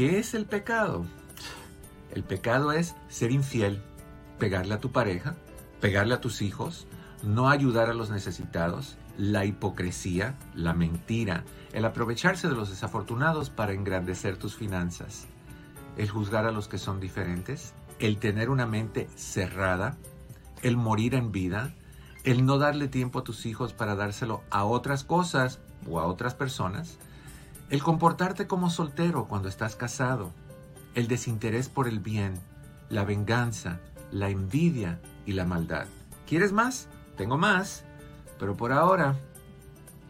¿Que, ¿Qué es el pecado? El pecado es ser infiel, pegarle a tu pareja, pegarle a tus hijos, no ayudar a los necesitados, la hipocresía, la mentira, el aprovecharse de los desafortunados para engrandecer tus finanzas, el juzgar a los que son diferentes, el tener una mente cerrada, el morir en vida, el no darle tiempo a tus hijos para dárselo a otras cosas o a otras personas, el comportarte como soltero cuando estás casado, el desinterés por el bien, la venganza, la envidia y la maldad. ¿Quieres más? Tengo más, pero por ahora,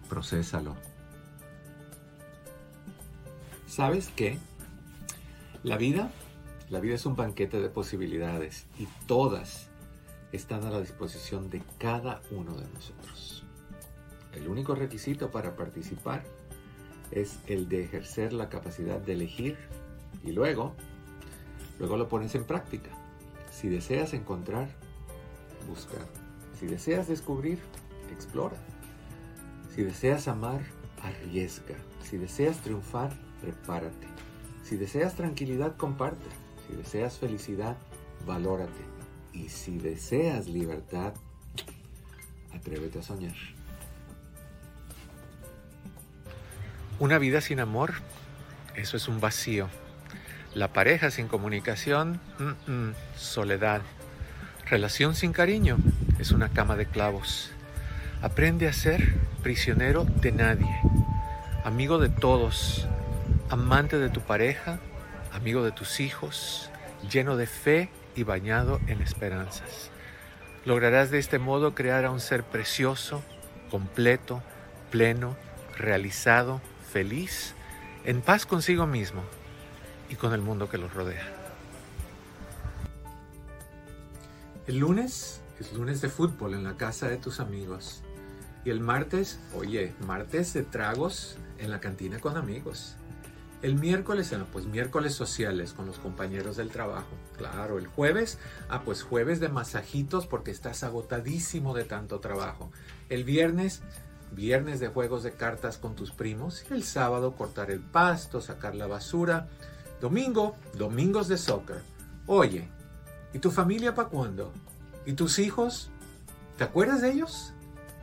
procésalo. ¿Sabes qué? La vida, la vida es un banquete de posibilidades y todas están a la disposición de cada uno de nosotros. El único requisito para participar es el de ejercer la capacidad de elegir y luego, luego lo pones en práctica. Si deseas encontrar, busca. Si deseas descubrir, explora. Si deseas amar, arriesga. Si deseas triunfar, prepárate. Si deseas tranquilidad, comparte. Si deseas felicidad, valórate. Y si deseas libertad, atrévete a soñar. Una vida sin amor, eso es un vacío. La pareja sin comunicación, soledad. Relación sin cariño, es una cama de clavos. Aprende a ser prisionero de nadie, amigo de todos, amante de tu pareja, amigo de tus hijos, lleno de fe y bañado en esperanzas. Lograrás de este modo crear a un ser precioso, completo, pleno, realizado, feliz, en paz consigo mismo y con el mundo que los rodea. El lunes es lunes de fútbol en la casa de tus amigos. Y el martes, oye, martes de tragos en la cantina con amigos. El miércoles, pues miércoles sociales con los compañeros del trabajo. Claro, el jueves, ah, pues jueves de masajitos porque estás agotadísimo de tanto trabajo. El viernes, viernes de juegos de cartas con tus primos. El sábado, cortar el pasto, sacar la basura. Domingo, domingos de soccer. Oye, ¿y tu familia para cuándo? ¿Y tus hijos? ¿Te acuerdas de ellos?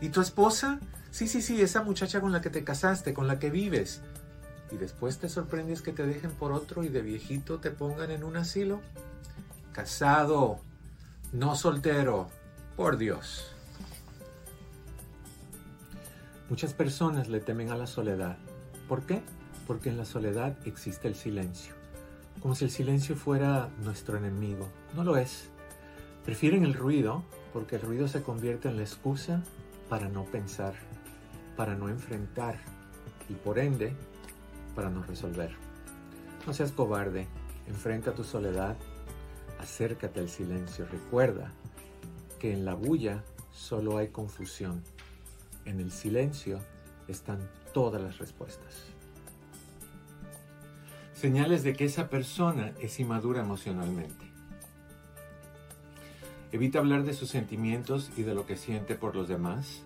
¿Y tu esposa? Sí, sí, sí, esa muchacha con la que te casaste, con la que vives y después te sorprendes que te dejen por otro y de viejito te pongan en un asilo? Casado, no soltero, por Dios. Muchas personas le temen a la soledad. ¿Por qué? Porque en la soledad existe el silencio. Como si el silencio fuera nuestro enemigo. No lo es. Prefieren el ruido porque el ruido se convierte en la excusa para no pensar, para no enfrentar y por ende para no resolver. No seas cobarde, enfrenta tu soledad, acércate al silencio, recuerda que en la bulla solo hay confusión, en el silencio están todas las respuestas. Señales de que esa persona es inmadura emocionalmente. Evita hablar de sus sentimientos y de lo que siente por los demás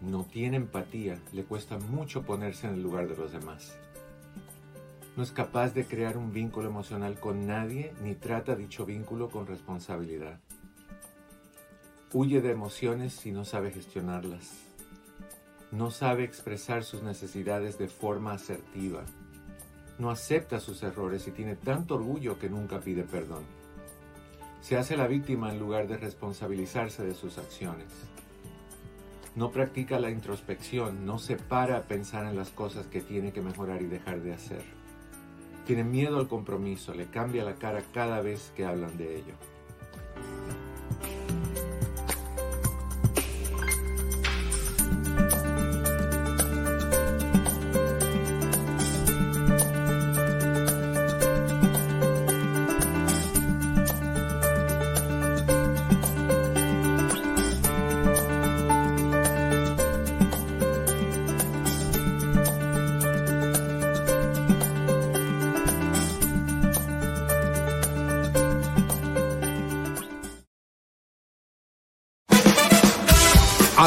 no tiene empatía, le cuesta mucho ponerse en el lugar de los demás. No es capaz de crear un vínculo emocional con nadie ni trata dicho vínculo con responsabilidad. Huye de emociones si no sabe gestionarlas. No sabe expresar sus necesidades de forma asertiva. No acepta sus errores y tiene tanto orgullo que nunca pide perdón. Se hace la víctima en lugar de responsabilizarse de sus acciones no practica la introspección, no se para a pensar en las cosas que tiene que mejorar y dejar de hacer. Tiene miedo al compromiso, le cambia la cara cada vez que hablan de ello.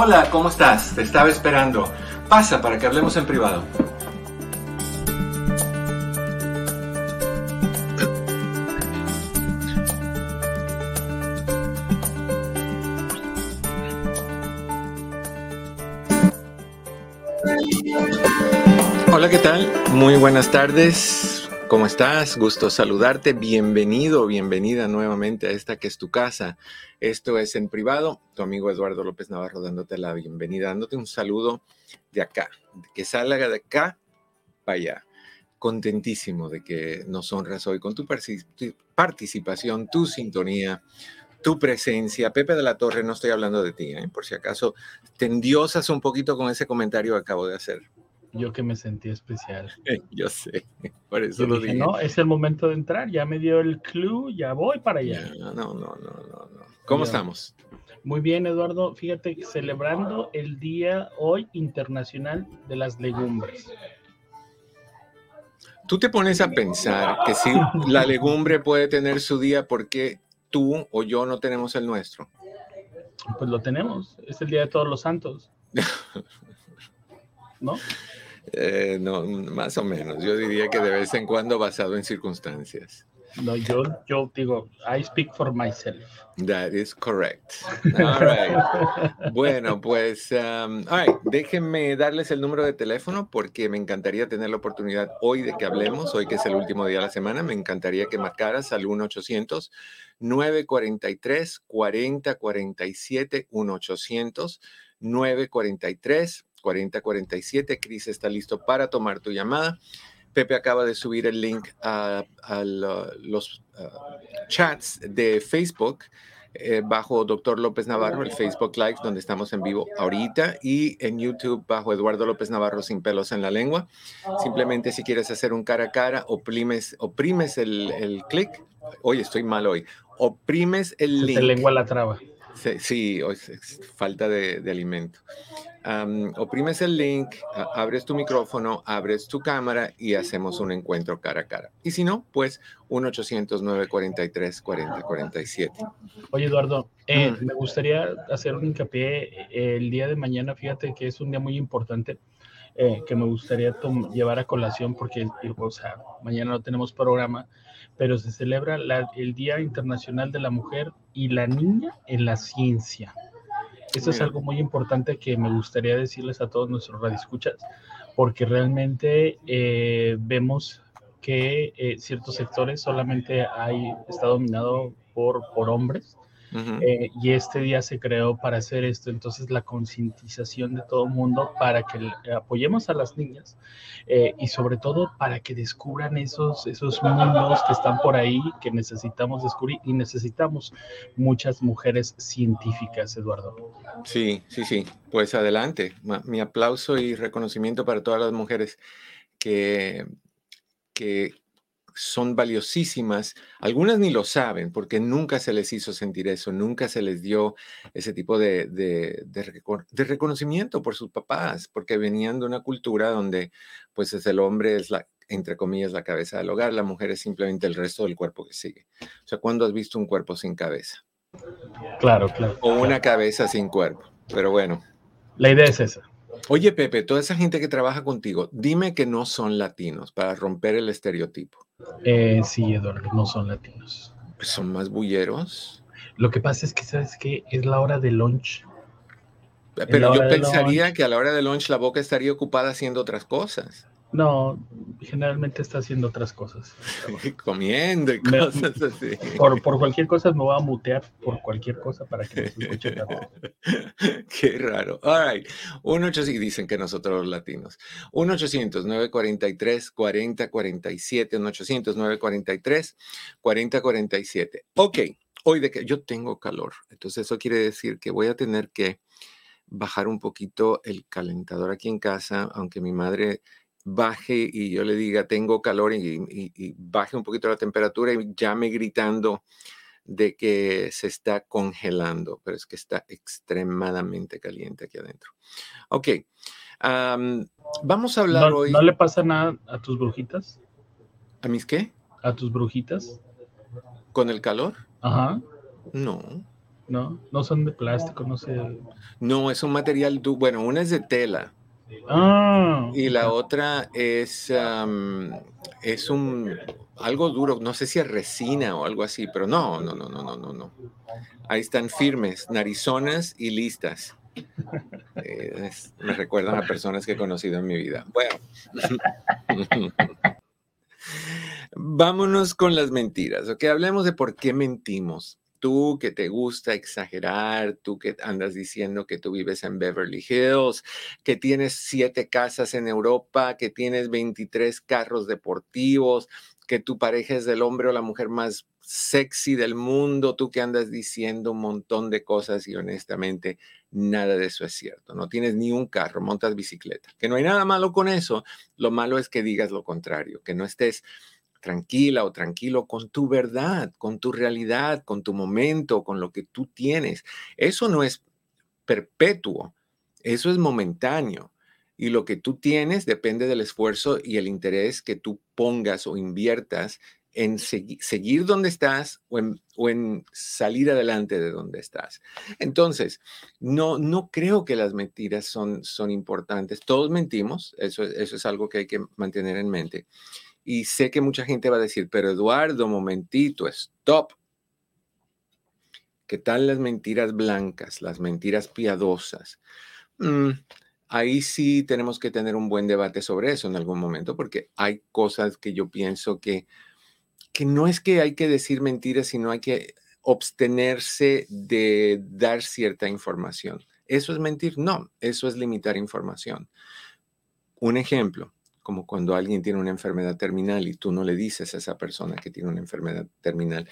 Hola, ¿cómo estás? Te estaba esperando. Pasa para que hablemos en privado. Hola, ¿qué tal? Muy buenas tardes. ¿Cómo estás? Gusto saludarte. Bienvenido, bienvenida nuevamente a esta que es tu casa. Esto es en privado. Tu amigo Eduardo López Navarro dándote la bienvenida, dándote un saludo de acá, que salga de acá para allá. Contentísimo de que nos honras hoy con tu participación, tu sintonía, tu presencia. Pepe de la Torre, no estoy hablando de ti, ¿eh? por si acaso te endiosas un poquito con ese comentario que acabo de hacer. Yo que me sentí especial. Yo sé, por eso lo dije. No, es el momento de entrar, ya me dio el clue, ya voy para allá. No, no, no, no, no. ¿Cómo estamos? Muy bien, Eduardo. Fíjate, celebrando el Día Hoy Internacional de las Legumbres. Tú te pones a pensar que si la legumbre puede tener su día, ¿por qué tú o yo no tenemos el nuestro? Pues lo tenemos. Es el Día de Todos los Santos. ¿No? Eh, no, más o menos. Yo diría que de vez en cuando basado en circunstancias. No, yo, yo digo, I speak for myself. That is correct. All right. bueno, pues, um, all right. déjenme darles el número de teléfono porque me encantaría tener la oportunidad hoy de que hablemos, hoy que es el último día de la semana, me encantaría que marcaras al 1-800. 943 4047 1800 943 4047. Cris está listo para tomar tu llamada. Pepe acaba de subir el link a, los chats de Facebook eh, bajo Doctor López Navarro, el Facebook Live, donde estamos en vivo ahorita, y en YouTube bajo Eduardo López Navarro sin pelos en la lengua. Simplemente si quieres hacer un cara a cara, oprimes, oprimes el, el clic. Hoy estoy mal hoy. Oprimes el link. lengua la traba. Sí, falta de, alimento. Oprimes el link, abres tu micrófono, abres tu cámara y hacemos un encuentro cara a cara. Y si no, pues 1-800-943-4047. Oye, Eduardo, eh, me gustaría hacer un hincapié eh, el día de mañana. Fíjate que es un día muy importante. Eh, que me gustaría llevar a colación porque, o sea, mañana no tenemos programa, pero se celebra el Día Internacional de la Mujer y la Niña en la Ciencia. Eso es algo muy importante que me gustaría decirles a todos nuestros radioescuchas, porque realmente eh, vemos que eh, ciertos sectores solamente hay, está dominado por, por hombres eh, y este día se creó para hacer esto, entonces la concientización de todo el mundo para que apoyemos a las niñas eh, y sobre todo para que descubran esos, esos mundos que están por ahí que necesitamos descubrir y necesitamos muchas mujeres científicas, Eduardo. Sí, sí, sí, pues adelante. Mi aplauso y reconocimiento para todas las mujeres que, que son valiosísimas. Algunas ni lo saben porque nunca se les hizo sentir eso, nunca se les dio ese tipo de, de, reconocimiento por sus papás, porque venían de una cultura donde pues es el hombre es la, entre comillas, la cabeza del hogar, la mujer es simplemente el resto del cuerpo que sigue. O sea, ¿cuándo has visto un cuerpo sin cabeza? Claro, claro. O una cabeza sin cuerpo. Pero bueno. La idea es esa. Oye, Pepe, toda esa gente que trabaja contigo, dime que no son latinos para romper el estereotipo. Eh, sí, Eduardo, no son latinos. ¿Son más bulleros? Lo que pasa es que, ¿sabes qué? Es la hora de lunch. Pero yo pensaría que a la hora de lunch la boca estaría ocupada haciendo otras cosas. No, generalmente está haciendo otras cosas. Comiendo y cosas así. Por, cualquier cosa me voy a mutear por cualquier cosa para que no se escuche Qué raro. All right. 1 800 dicen que nosotros los latinos. 1 800 943 4047 1 800 943 4047. Ok. Hoy de que yo tengo calor. Entonces eso quiere decir que voy a tener que bajar un poquito el calentador aquí en casa, aunque mi madre baje y yo le diga tengo calor y, baje un poquito la temperatura y llame gritando de que se está congelando, pero es que está extremadamente caliente aquí adentro. Ok, vamos a hablar hoy. ¿No le pasa nada a tus brujitas? ¿A mis qué? ¿A tus brujitas? ¿Con el calor? Ajá. No. No, no son de plástico, no sé. No, es un material, bueno, una es de tela. Ah. Y la otra es, es un algo duro, no sé si es resina o algo así, pero no, no, no, no, no, no, no. Ahí están firmes, narizonas y listas. Eh, me recuerdan a personas que he conocido en mi vida. Bueno. Vámonos con las mentiras, ¿ok? Hablemos de por qué mentimos. Tú que te gusta exagerar, tú que andas diciendo que tú vives en Beverly Hills, que tienes siete casas en Europa, que tienes 23 carros deportivos, que tu pareja es el hombre o la mujer más sexy del mundo, tú que andas diciendo un montón de cosas y honestamente nada de eso es cierto. No tienes ni un carro, montas bicicleta. Que no hay nada malo con eso, lo malo es que digas lo contrario, que no estés tranquila o tranquilo con tu verdad, con tu realidad, con tu momento, con lo que tú tienes. Eso no es perpetuo, eso es momentáneo. Y lo que tú tienes depende del esfuerzo y el interés que tú pongas o inviertas en seguir donde estás o en, salir adelante de donde estás. Entonces, no, no creo que las mentiras son, son importantes. Todos mentimos, eso, eso es algo que hay que mantener en mente. Y sé que mucha gente va a decir, pero Eduardo, momentito, stop. ¿Qué tal las mentiras blancas, las mentiras piadosas? Mm, ahí sí tenemos que tener un buen debate sobre eso en algún momento, porque hay cosas que yo pienso que, que no es que hay que decir mentiras, sino hay que abstenerse de dar cierta información. ¿Eso es mentir? No, eso es limitar información. Un ejemplo, como cuando alguien tiene una enfermedad terminal y tú no le dices a esa persona que tiene una enfermedad terminal,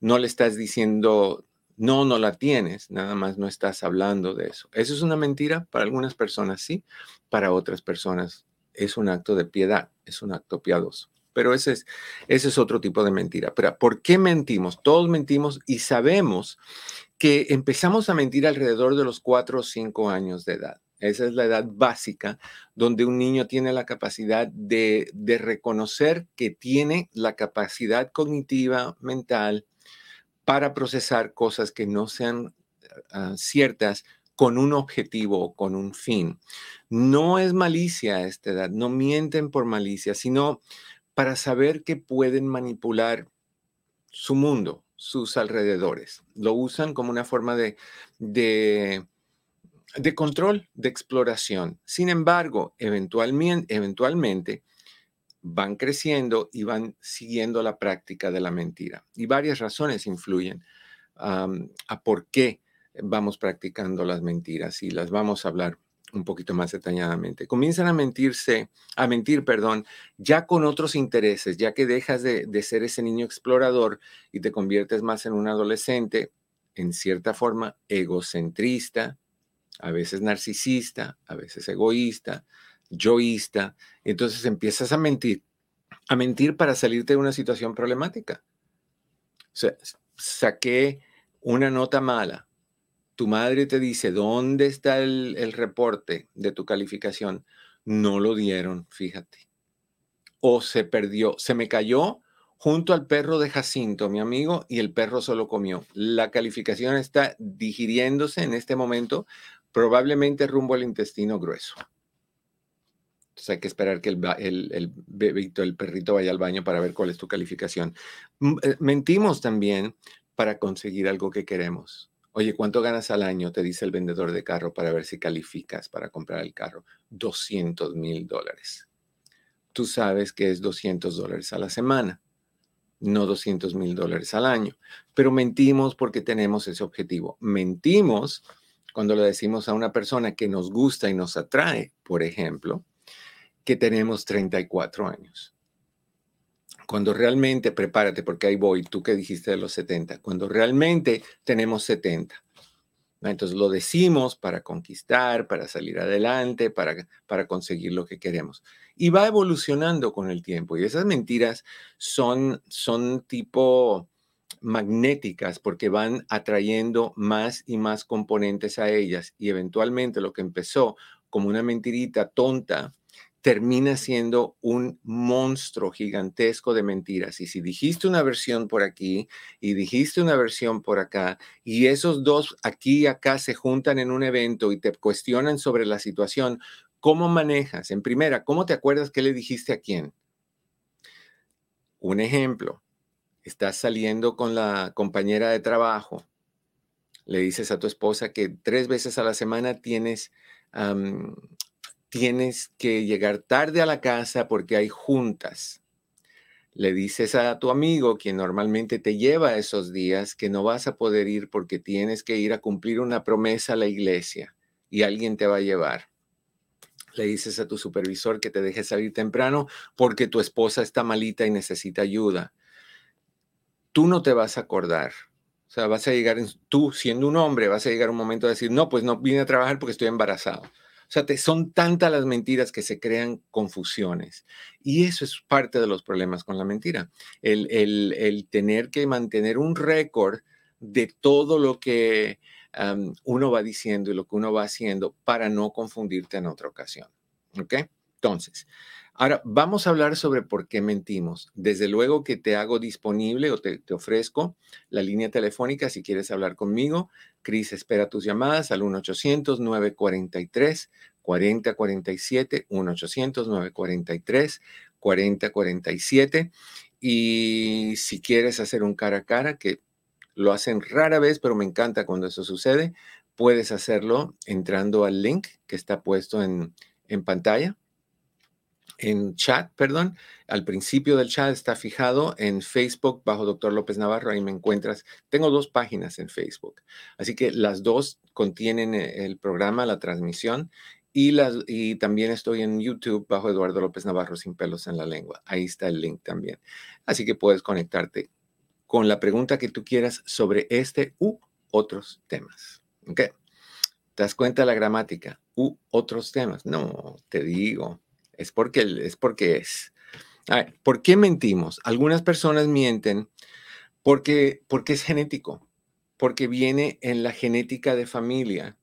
no le estás diciendo no, no la tienes, nada más no estás hablando de eso. Eso es una mentira para algunas personas, sí, para otras personas es un acto de piedad, es un acto piadoso. Pero ese es, ese es otro tipo de mentira. Pero ¿por qué mentimos? Todos mentimos y sabemos que empezamos a mentir alrededor de los cuatro o cinco años de edad. Esa es la edad básica donde un niño tiene la capacidad de, de reconocer que tiene la capacidad cognitiva, mental, para procesar cosas que no sean ah, ciertas con un objetivo o con un fin. No es malicia a esta edad, no mienten por malicia, sino para saber que pueden manipular su mundo, sus alrededores. Lo usan como una forma de, de, de control, de exploración. Sin embargo, eventualmente, eventualmente van creciendo y van siguiendo la práctica de la mentira. Y varias razones influyen a por qué vamos practicando las mentiras y las vamos a hablar un poquito más detalladamente. Comienzan a mentirse, a mentir, perdón, ya con otros intereses, ya que dejas de, de ser ese niño explorador y te conviertes más en un adolescente, en cierta forma, egocentrista, a veces narcisista, a veces egoísta, yoísta, entonces empiezas a mentir, a mentir para salirte de una situación problemática. O sea, saqué una nota mala. Tu madre te dice, ¿dónde está el, el reporte de tu calificación? No lo dieron, fíjate. O se perdió, se me cayó junto al perro de Jacinto, mi amigo, y el perro solo comió. La calificación está digiriéndose en este momento, probablemente rumbo al intestino grueso. Entonces hay que esperar que el, el, bebito, el perrito vaya al baño para ver cuál es tu calificación. Eh, mentimos también para conseguir algo que queremos. Oye, ¿cuánto ganas al año? Te dice el vendedor de carro para ver si calificas para comprar el carro. 200 mil dólares. Tú sabes que es 200 dólares a la semana, no 200 mil dólares al año. Pero mentimos porque tenemos ese objetivo. Mentimos cuando le decimos a una persona que nos gusta y nos atrae, por ejemplo, que tenemos 34 años. Cuando realmente, prepárate porque ahí voy, tú que dijiste de los 70, cuando realmente tenemos 70. Entonces lo decimos para conquistar, para salir adelante, para, para conseguir lo que queremos. Y va evolucionando con el tiempo. Y esas mentiras son, son tipo magnéticas porque van atrayendo más y más componentes a ellas. Y eventualmente lo que empezó como una mentirita tonta termina siendo un monstruo gigantesco de mentiras. Y si dijiste una versión por aquí y dijiste una versión por acá, y esos dos aquí y acá se juntan en un evento y te cuestionan sobre la situación, ¿cómo manejas? En primera, ¿cómo te acuerdas qué le dijiste a quién? Un ejemplo, estás saliendo con la compañera de trabajo, le dices a tu esposa que tres veces a la semana tienes tienes que llegar tarde a la casa porque hay juntas. Le dices a tu amigo, quien normalmente te lleva esos días, que no vas a poder ir porque tienes que ir a cumplir una promesa a la iglesia y alguien te va a llevar. Le dices a tu supervisor que te deje salir temprano porque tu esposa está malita y necesita ayuda. Tú no te vas a acordar. O sea, vas a llegar, tú siendo un hombre, vas a llegar un momento a decir, no, pues no vine a trabajar porque estoy embarazado. O sea, son tantas las mentiras que se crean confusiones. Y eso es parte de los problemas con la mentira. El, tener que mantener un récord de todo lo que uno va diciendo y lo que uno va haciendo para no confundirte en otra ocasión. ¿Ok? Entonces, Ahora, vamos a hablar sobre por qué mentimos. Desde luego que te hago disponible o te, ofrezco la línea telefónica si quieres hablar conmigo. Cris espera tus llamadas al 1-800-943-4047, 1-800-943-4047. Y si quieres hacer un cara a cara, que lo hacen rara vez, pero me encanta cuando eso sucede, puedes hacerlo entrando al link que está puesto en pantalla en chat, perdón, al principio del chat está fijado en Facebook bajo Doctor López Navarro, ahí me encuentras. Tengo dos páginas en Facebook, así que las dos contienen eh, el programa, la transmisión, y, las, y también estoy en YouTube bajo Eduardo López Navarro sin pelos en la lengua. Ahí está el link también. Así que puedes conectarte con la pregunta que tú quieras sobre este u otros temas. ¿Ok? ¿Te das cuenta de la gramática? U otros temas. No, te digo, es porque es. ¿Por qué mentimos? Algunas personas mienten porque, porque es genético, porque viene en la genética de familia,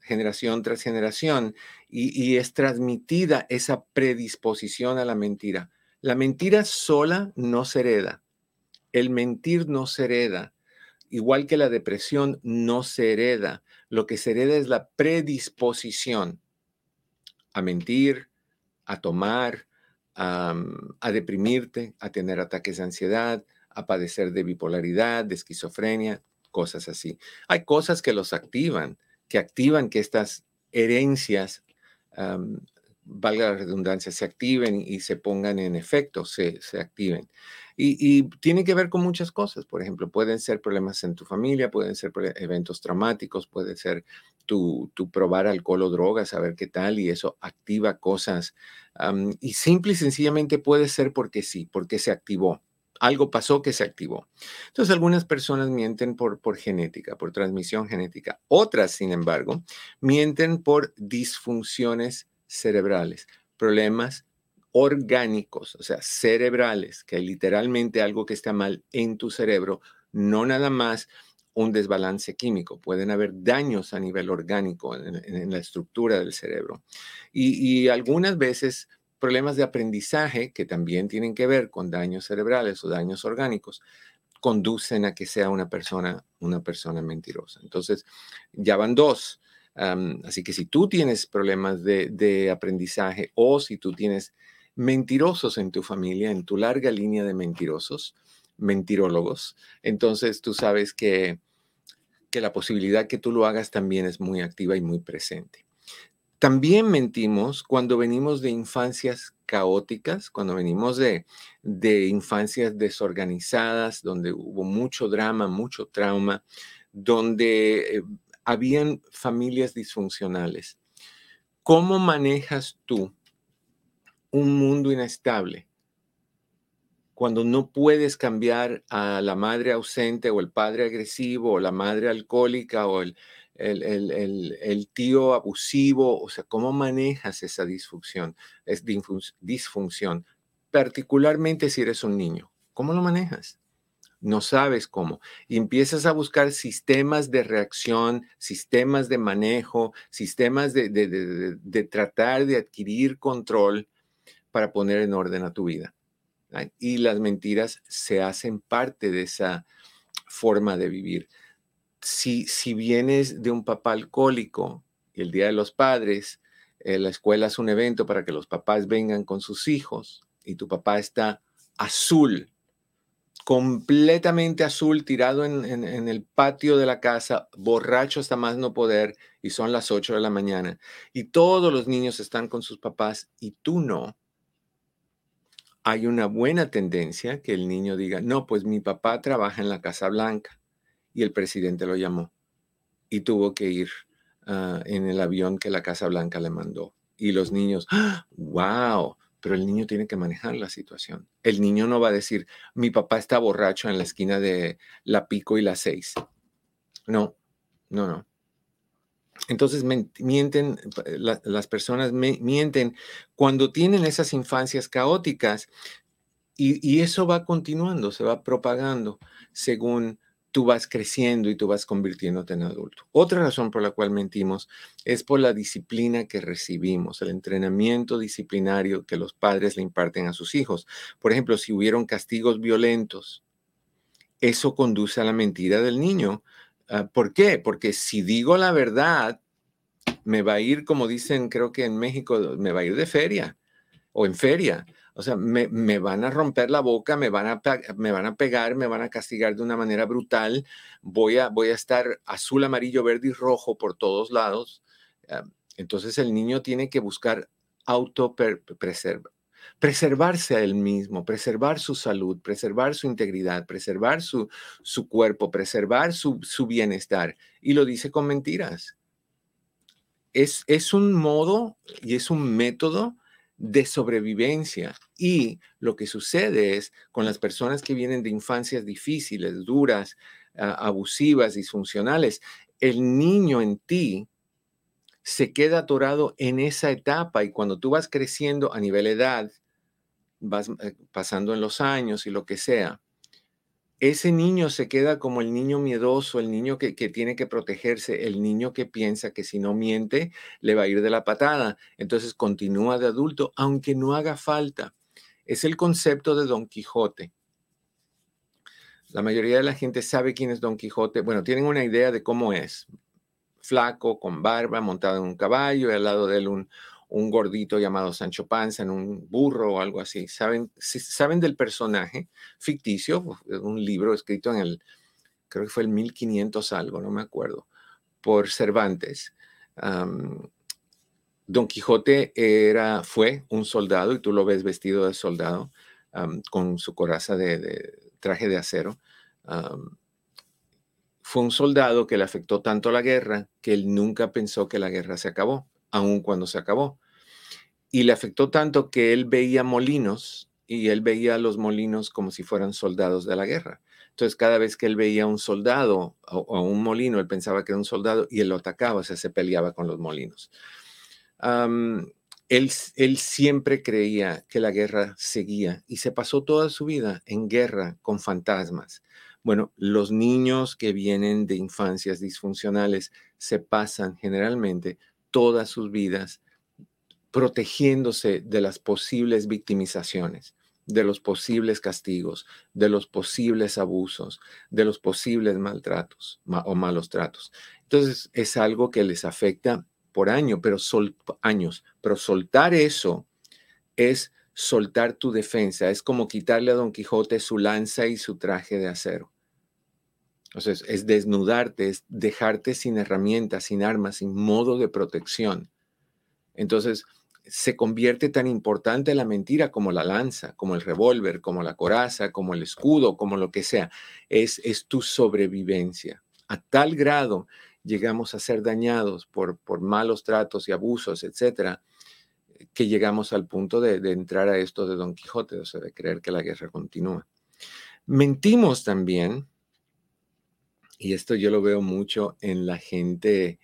generación tras generación, y, y es transmitida esa predisposición a la mentira. La mentira sola no se hereda. El mentir no se hereda. Igual que la depresión no se hereda. Lo que se hereda es la predisposición a mentir, a tomar, a, deprimirte, a tener ataques de ansiedad, a padecer de bipolaridad, de esquizofrenia, cosas así. Hay cosas que los activan, que activan que estas herencias, valga la redundancia, se activen y se pongan en efecto, se, se activen. Y, tiene que ver con muchas cosas. Por ejemplo, pueden ser problemas en tu familia, pueden ser eventos traumáticos, puede ser tu, probar alcohol o drogas, saber qué tal, y eso activa cosas. y simple y sencillamente puede ser porque sí, porque se activó. Algo pasó que se activó. Entonces, algunas personas mienten por, por genética, por transmisión genética. Otras, sin embargo, mienten por disfunciones cerebrales, problemas orgánicos, o sea, cerebrales, que hay literalmente algo que está mal en tu cerebro, no nada más un desbalance químico, pueden haber daños a nivel orgánico en, la estructura del cerebro. Y, algunas veces problemas de aprendizaje que también tienen que ver con daños cerebrales o daños orgánicos conducen a que sea una persona, una persona mentirosa. Entonces, ya van dos. así que si tú tienes problemas de, de aprendizaje o si tú tienes mentirosos en tu familia, en tu larga línea de mentirosos, mentirólogos, entonces tú sabes que, que la posibilidad que tú lo hagas también es muy activa y muy presente. También mentimos cuando venimos de infancias caóticas, cuando venimos de, de infancias desorganizadas, donde hubo mucho drama, mucho trauma, donde eh, habían familias disfuncionales. ¿Cómo manejas tú un mundo inestable, cuando no puedes cambiar a la madre ausente o el padre agresivo o la madre alcohólica o el, tío abusivo, o sea, ¿cómo manejas esa disfunción? Es disfunción, particularmente si eres un niño. ¿Cómo lo manejas? No sabes cómo. Y empiezas a buscar sistemas de reacción, sistemas de manejo, sistemas de tratar de adquirir control para poner en orden a tu vida. Y las mentiras se hacen parte de esa forma de vivir. Si, si vienes de un papá alcohólico, el Día de los Padres, eh, la escuela es un evento para que los papás vengan con sus hijos y tu papá está azul, completamente azul, tirado en, en, el patio de la casa, borracho hasta más no poder, y son las 8 de la mañana, y todos los niños están con sus papás y tú no, hay una buena tendencia que el niño diga, no, pues mi papá trabaja en la Casa Blanca y el presidente lo llamó y tuvo que ir ah, en el avión que la Casa Blanca le mandó. Y los niños, wow, pero el niño tiene que manejar la situación. El niño no va a decir, mi papá está borracho en la esquina de la Pico y la Seis. No, no, no. Entonces mienten, eh, las personas mienten cuando tienen esas infancias caóticas y, eso va continuando, se va propagando según tú vas creciendo y tú vas convirtiéndote en adulto. Otra razón por la cual mentimos es por la disciplina que recibimos, el entrenamiento disciplinario que los padres le imparten a sus hijos. Por ejemplo, si hubieron castigos violentos, eso conduce a la mentira del niño ¿Por qué? Porque si digo la verdad, me va a ir, como dicen, creo que en México, me va a ir de feria o en feria. O sea, me, van a romper la boca, me van a, me van a pegar, me van a castigar de una manera brutal. Voy a, voy a estar azul, amarillo, verde y rojo por todos lados. Ah, entonces el niño tiene que buscar autopreservar preservarse a él mismo, preservar su salud, preservar su integridad, preservar su, su cuerpo, preservar su, su, bienestar. Y lo dice con mentiras. Es, es un modo y es un método de sobrevivencia. Y lo que sucede es con las personas que vienen de infancias difíciles, duras, abusivas, disfuncionales, el niño en ti se queda atorado en esa etapa y cuando tú vas creciendo a nivel edad, vas eh, pasando en los años y lo que sea, ese niño se queda como el niño miedoso, el niño que, que, tiene que protegerse, el niño que piensa que si no miente le va a ir de la patada. Entonces continúa de adulto, aunque no haga falta. Es el concepto de Don Quijote. La mayoría de la gente sabe quién es Don Quijote. Bueno, tienen una idea de cómo es flaco, con barba, montado en un caballo y al lado de él un, un gordito llamado Sancho Panza en un burro o algo así. ¿Saben, saben del personaje ficticio? Un libro escrito en el, creo que fue el 1500 algo, no me acuerdo, por Cervantes. Don Quijote era, fue un soldado y tú lo ves vestido de soldado con su coraza de, traje de acero fue un soldado que le afectó tanto la guerra que él nunca pensó que la guerra se acabó, aun cuando se acabó. Y le afectó tanto que él veía molinos y él veía los molinos como si fueran soldados de la guerra. Entonces, cada vez que él veía un soldado o, un molino, él pensaba que era un soldado y él lo atacaba, o sea, se peleaba con los molinos. él siempre creía que la guerra seguía y se pasó toda su vida en guerra con fantasmas. Bueno, los niños que vienen de infancias disfuncionales se pasan generalmente todas sus vidas protegiéndose de las posibles victimizaciones, de los posibles castigos, de los posibles abusos, de los posibles maltratos o malos tratos. Entonces es algo que les afecta por año, pero años, pero soltar eso es soltar tu defensa, es como quitarle a Don Quijote su lanza y su traje de acero. Entonces, es desnudarte, es dejarte sin herramientas, sin armas, sin modo de protección. Entonces, se convierte tan importante la mentira como la lanza, como el revólver, como la coraza, como el escudo, como lo que sea. Es, es tu sobrevivencia. A tal grado llegamos a ser dañados por, por malos tratos y abusos, etcétera, que llegamos al punto de, de entrar a esto de Don Quijote, o sea, de creer que la guerra continúa. Mentimos también y esto yo lo veo mucho en la gente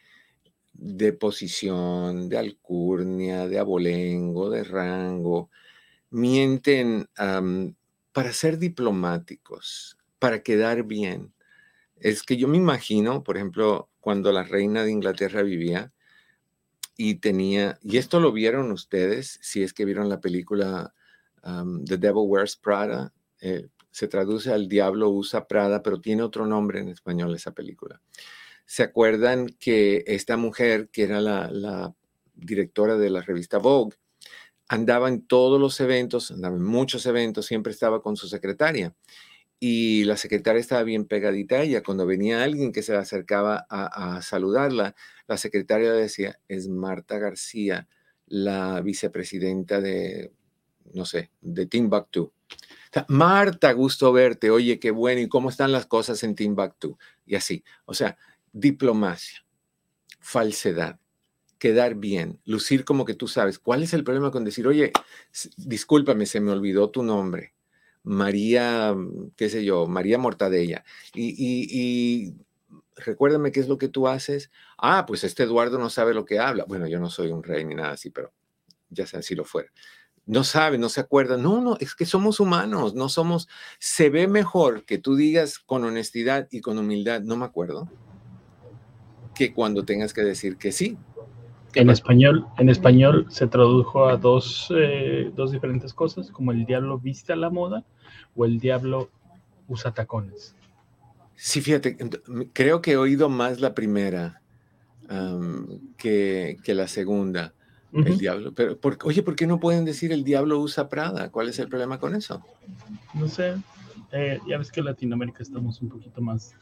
de posición, de alcurnia, de abolengo, de rango, mienten para ser diplomáticos, para quedar bien. Es que yo me imagino, por ejemplo, cuando la reina de Inglaterra vivía y tenía, y esto lo vieron ustedes, si es que vieron la película The Devil Wears Prada, eh, se traduce al diablo usa Prada, pero tiene otro nombre en español esa película. ¿Se acuerdan que esta mujer, que era la, directora de la revista Vogue, andaba en todos los eventos, andaba en muchos eventos, siempre estaba con su secretaria. Y la secretaria estaba bien pegadita a ella. Cuando venía alguien que se le acercaba a, a saludarla, la secretaria decía, es Marta García, la vicepresidenta de, no sé, de Timbuktu. Marta, gusto verte. Oye, qué bueno. ¿Y cómo están las cosas en Timbuktu? Y así. O sea, diplomacia, falsedad, quedar bien, lucir como que tú sabes. ¿Cuál es el problema con decir, oye, discúlpame, se me olvidó tu nombre? María, qué sé yo, María Mortadella. Y, y, recuérdame qué es lo que tú haces. Ah, pues este Eduardo no sabe lo que habla. Bueno, yo no soy un rey ni nada así, pero ya sea si lo fuera no sabe, no se acuerda. No, no, es que somos humanos, no somos, se ve mejor que tú digas con honestidad y con humildad, no me acuerdo, que cuando tengas que decir que sí. En español, en español se tradujo a dos, eh, dos diferentes cosas, como el diablo viste a la moda o el diablo usa tacones. Sí, fíjate, creo que he oído más la primera que, que la segunda el diablo. Pero, oye, ¿por qué no pueden decir el diablo usa Prada? ¿Cuál es el problema con eso? No sé. Eh, ya ves que en Latinoamérica estamos un poquito más.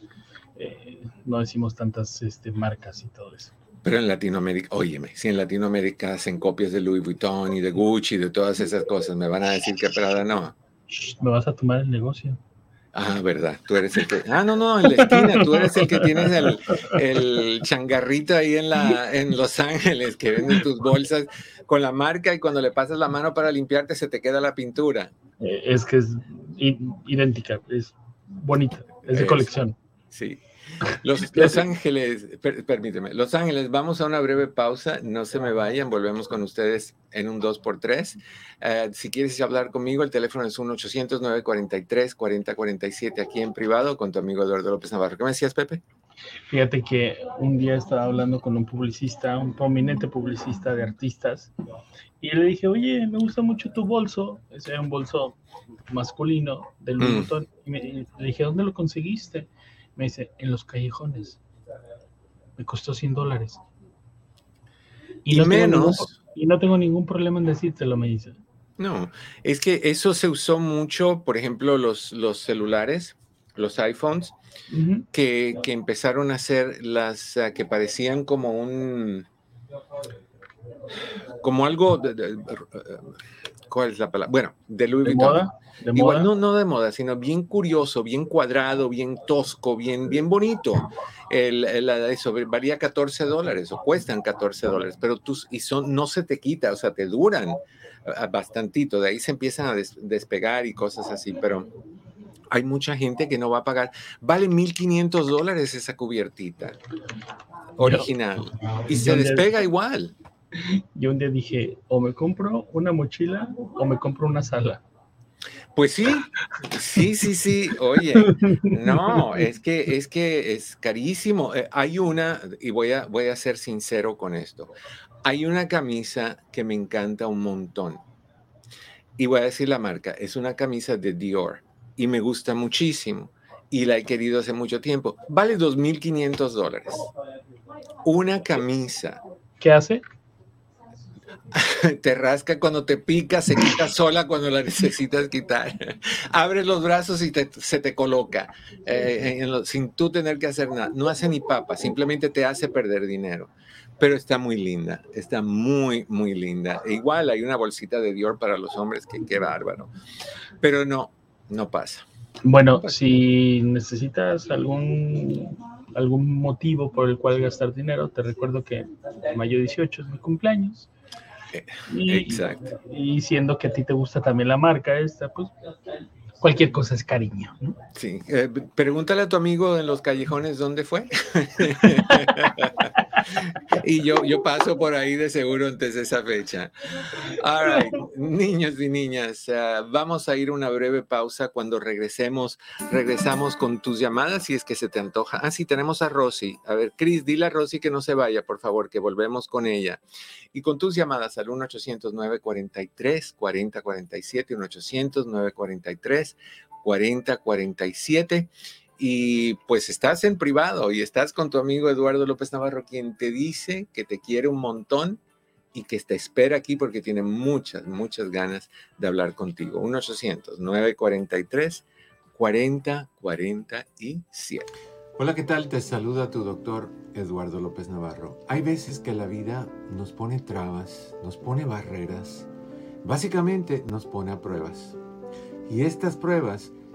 Eh, no decimos tantas este, marcas y todo eso. Pero en Latinoamérica, óyeme, si en Latinoamérica hacen copias de Louis Vuitton y de Gucci y de todas esas cosas, me van a decir que Prada no. Me vas a tomar el negocio. Ah, verdad, tú eres el que. Ah, no, no, en la esquina, tú eres el que tienes el, el, changarrito ahí en, la, en Los Ángeles, que vende tus bolsas con la marca y cuando le pasas la mano para limpiarte se te queda la pintura. Eh, es que es idéntica, es bonita, es de colección. Sí. Los, los, Ángeles, permíteme, Los Ángeles, vamos a una breve pausa, no se me vayan, volvemos con ustedes en un 2x3. Eh, si quieres hablar conmigo, el teléfono es 1-800-943-4047 aquí en privado con tu amigo Eduardo López Navarro. ¿Qué me decías, Pepe? Fíjate que un día estaba hablando con un publicista, un prominente publicista de artistas, y le dije, oye, me gusta mucho tu bolso, ese es un bolso masculino del mm. y, me, y le dije, ¿dónde lo conseguiste? Me dice, en los callejones. Me costó 100 dólares. Y, no menos. y no tengo ningún problema en decírtelo, me dice. No, es que eso se usó mucho, por ejemplo, los, los celulares, los iPhones, que, que, empezaron a hacer las que parecían como un, como algo, ¿cuál es la palabra? Bueno, de Louis Vuitton. Igual no, no de moda, sino bien curioso, bien cuadrado, bien tosco, bien, bien bonito. El, eso varía 14 dólares o cuestan 14 dólares, pero tú, y son, no se te quita, o sea, te duran bastantito. De ahí se empiezan a despegar y cosas así, pero hay mucha gente que no va a pagar. Vale 1.500 dólares esa cubiertita original y se despega igual. Yo un día dije, o me compro una mochila o me compro una sala. Pues sí, sí, sí, sí. Oye, no, es que es que es carísimo. Eh, hay una, y voy a, voy a ser sincero con esto. Hay una camisa que me encanta un montón. Y voy a decir la marca, es una camisa de Dior y me gusta muchísimo y la he querido hace mucho tiempo. Vale 2.500 dólares. Una camisa. ¿Qué hace? te rasca cuando te pica, se quita sola cuando la necesitas quitar. Abres los brazos y se te coloca eh, sin tú tener que hacer nada. No hace ni papa, simplemente te hace perder dinero. Pero está muy linda, está muy, muy linda. E igual hay una bolsita de Dior para los hombres que qué bárbaro. Pero no, no pasa. Bueno, si necesitas algún algún motivo por el cual gastar dinero, te recuerdo que mayo 18 es mi cumpleaños y, Exacto. Y siendo que a ti te gusta también la marca esta, pues cualquier cosa es cariño. Sí, eh, pregúntale a tu amigo en los callejones dónde fue. y yo, yo paso por ahí de seguro antes de esa fecha. All right, niños y niñas, ah, vamos a ir una breve pausa. Cuando regresemos, regresamos con tus llamadas si es que se te antoja. Ah, sí, tenemos a Rosy. A ver, Cris, dile a Rosy que no se vaya, por favor, que volvemos con ella. Y con tus llamadas al 1 800 943 4047 1 800 943 4047 y pues estás en privado y estás con tu amigo Eduardo López Navarro, quien te dice que te quiere un montón y que te espera aquí porque tiene muchas, muchas ganas de hablar contigo. 1-800-943-4047. Hola, ¿qué tal? Te saluda tu doctor Eduardo López Navarro. Hay veces que la vida nos pone trabas, nos pone barreras, básicamente nos pone a pruebas. Y estas pruebas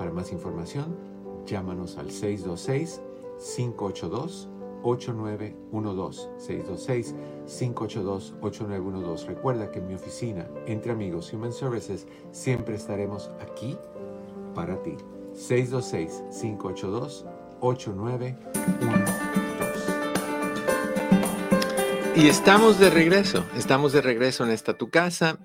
para más información, llámanos al 626-582-8912. 626-582-8912. Recuerda que en mi oficina, entre amigos Human Services, siempre estaremos aquí para ti. 626-582-8912. Y estamos de regreso, estamos de regreso en esta tu casa.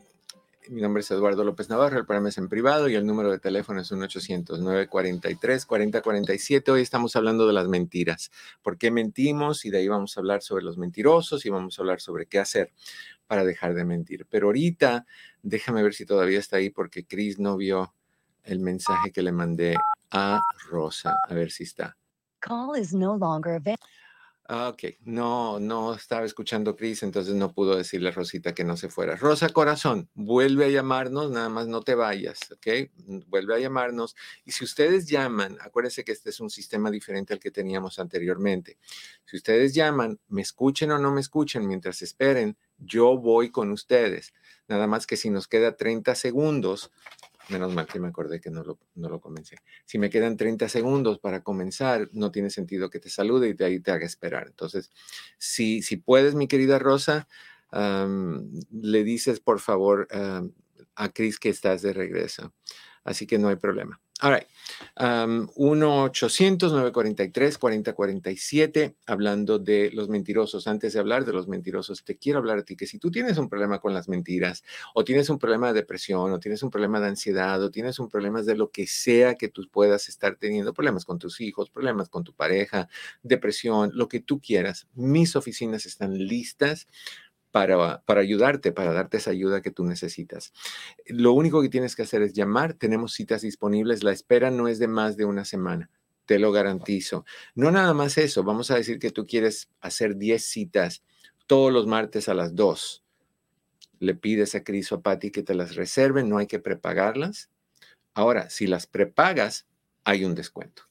Mi nombre es Eduardo López Navarro, el programa es en privado y el número de teléfono es 1-800-943-4047. Hoy estamos hablando de las mentiras. ¿Por qué mentimos? Y de ahí vamos a hablar sobre los mentirosos y vamos a hablar sobre qué hacer para dejar de mentir. Pero ahorita, déjame ver si todavía está ahí porque Chris no vio el mensaje que le mandé a Rosa. A ver si está. Call is no longer available. Ah, ok, no, no estaba escuchando Cris, entonces no pudo decirle a Rosita que no se fuera. Rosa Corazón, vuelve a llamarnos, nada más no te vayas, ¿ok? Mm, vuelve a llamarnos. Y si ustedes llaman, acuérdense que este es un sistema diferente al que teníamos anteriormente. Si ustedes llaman, me escuchen o no me escuchen mientras esperen, yo voy con ustedes. Nada más que si nos queda 30 segundos, Menos mal que me acordé que no lo, no lo comencé. Si me quedan 30 segundos para comenzar, no tiene sentido que te salude y de ahí te haga esperar. Entonces, si, si puedes, mi querida Rosa, le dices por favor a Cris que estás de regreso. Así que no hay problema. All right. 1-800-943-4047, hablando de los mentirosos. Antes de hablar de los mentirosos, te quiero hablar a ti que si tú tienes un problema con las mentiras, o tienes un problema de depresión, o tienes un problema de ansiedad, o tienes un problema de lo que sea que tú puedas estar teniendo, problemas con tus hijos, problemas con tu pareja, depresión, lo que tú quieras, mis oficinas están listas para, ayudarte, para darte esa ayuda que tú necesitas. Lo único que tienes que hacer es llamar, tenemos citas disponibles, la espera no es de más de una semana, te lo garantizo. No nada más eso, vamos a decir que tú quieres hacer 10 citas todos los martes a las 2. Le pides a Cris o a Patti que te las reserven, no hay que prepagarlas. Ahora, si las prepagas, hay un descuento.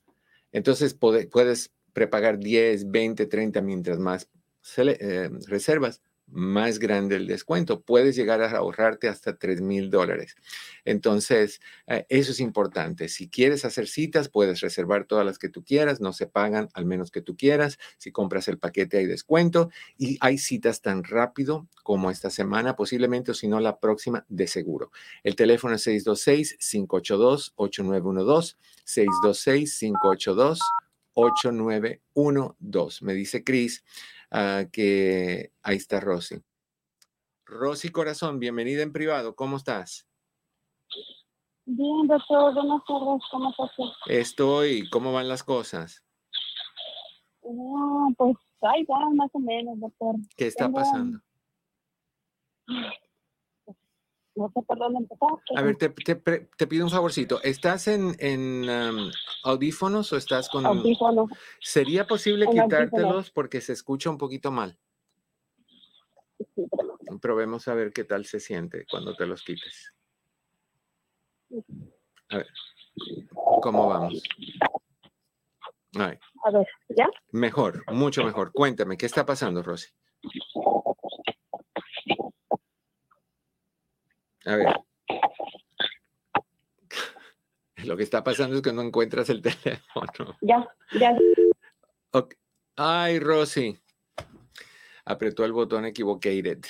Entonces puedes prepagar 10, 20, 30 mientras más eh, reservas, más grande el descuento. Puedes llegar a ahorrarte hasta 3 mil dólares. Entonces, eh, eso es importante. Si quieres hacer citas, puedes reservar todas las que tú quieras. No se pagan al menos que tú quieras. Si compras el paquete hay descuento y hay citas tan rápido como esta semana, posiblemente o si no la próxima, de seguro. El teléfono es 626-582-8912. 626-582-8912. Me dice Cris Ah, que ahí está Rosy. Rosy Corazón, bienvenida en privado, ¿cómo estás? Bien, doctor, buenas tardes, ¿cómo estás? Estoy, ¿cómo van las cosas? No, pues ahí va, más o menos, doctor. ¿Qué está Tengo- pasando? No sé por dónde empezar. A ver, te, te te pido un favorcito. ¿Estás en, en am, audífonos o estás con... Audífono. ¿Sería posible en audífonos. quitártelos porque se escucha un poquito mal? Sí, pero- Probemos a ver qué tal se siente cuando te los quites. A ver, ¿cómo vamos? Ay, A ver, ¿ya? mejor, mucho mejor. Cuéntame, ¿qué está pasando, Rosy? A ver. Lo que está pasando es que no encuentras el teléfono. Ya, ya. Ay, Rosy. Apretó el botón equivocated.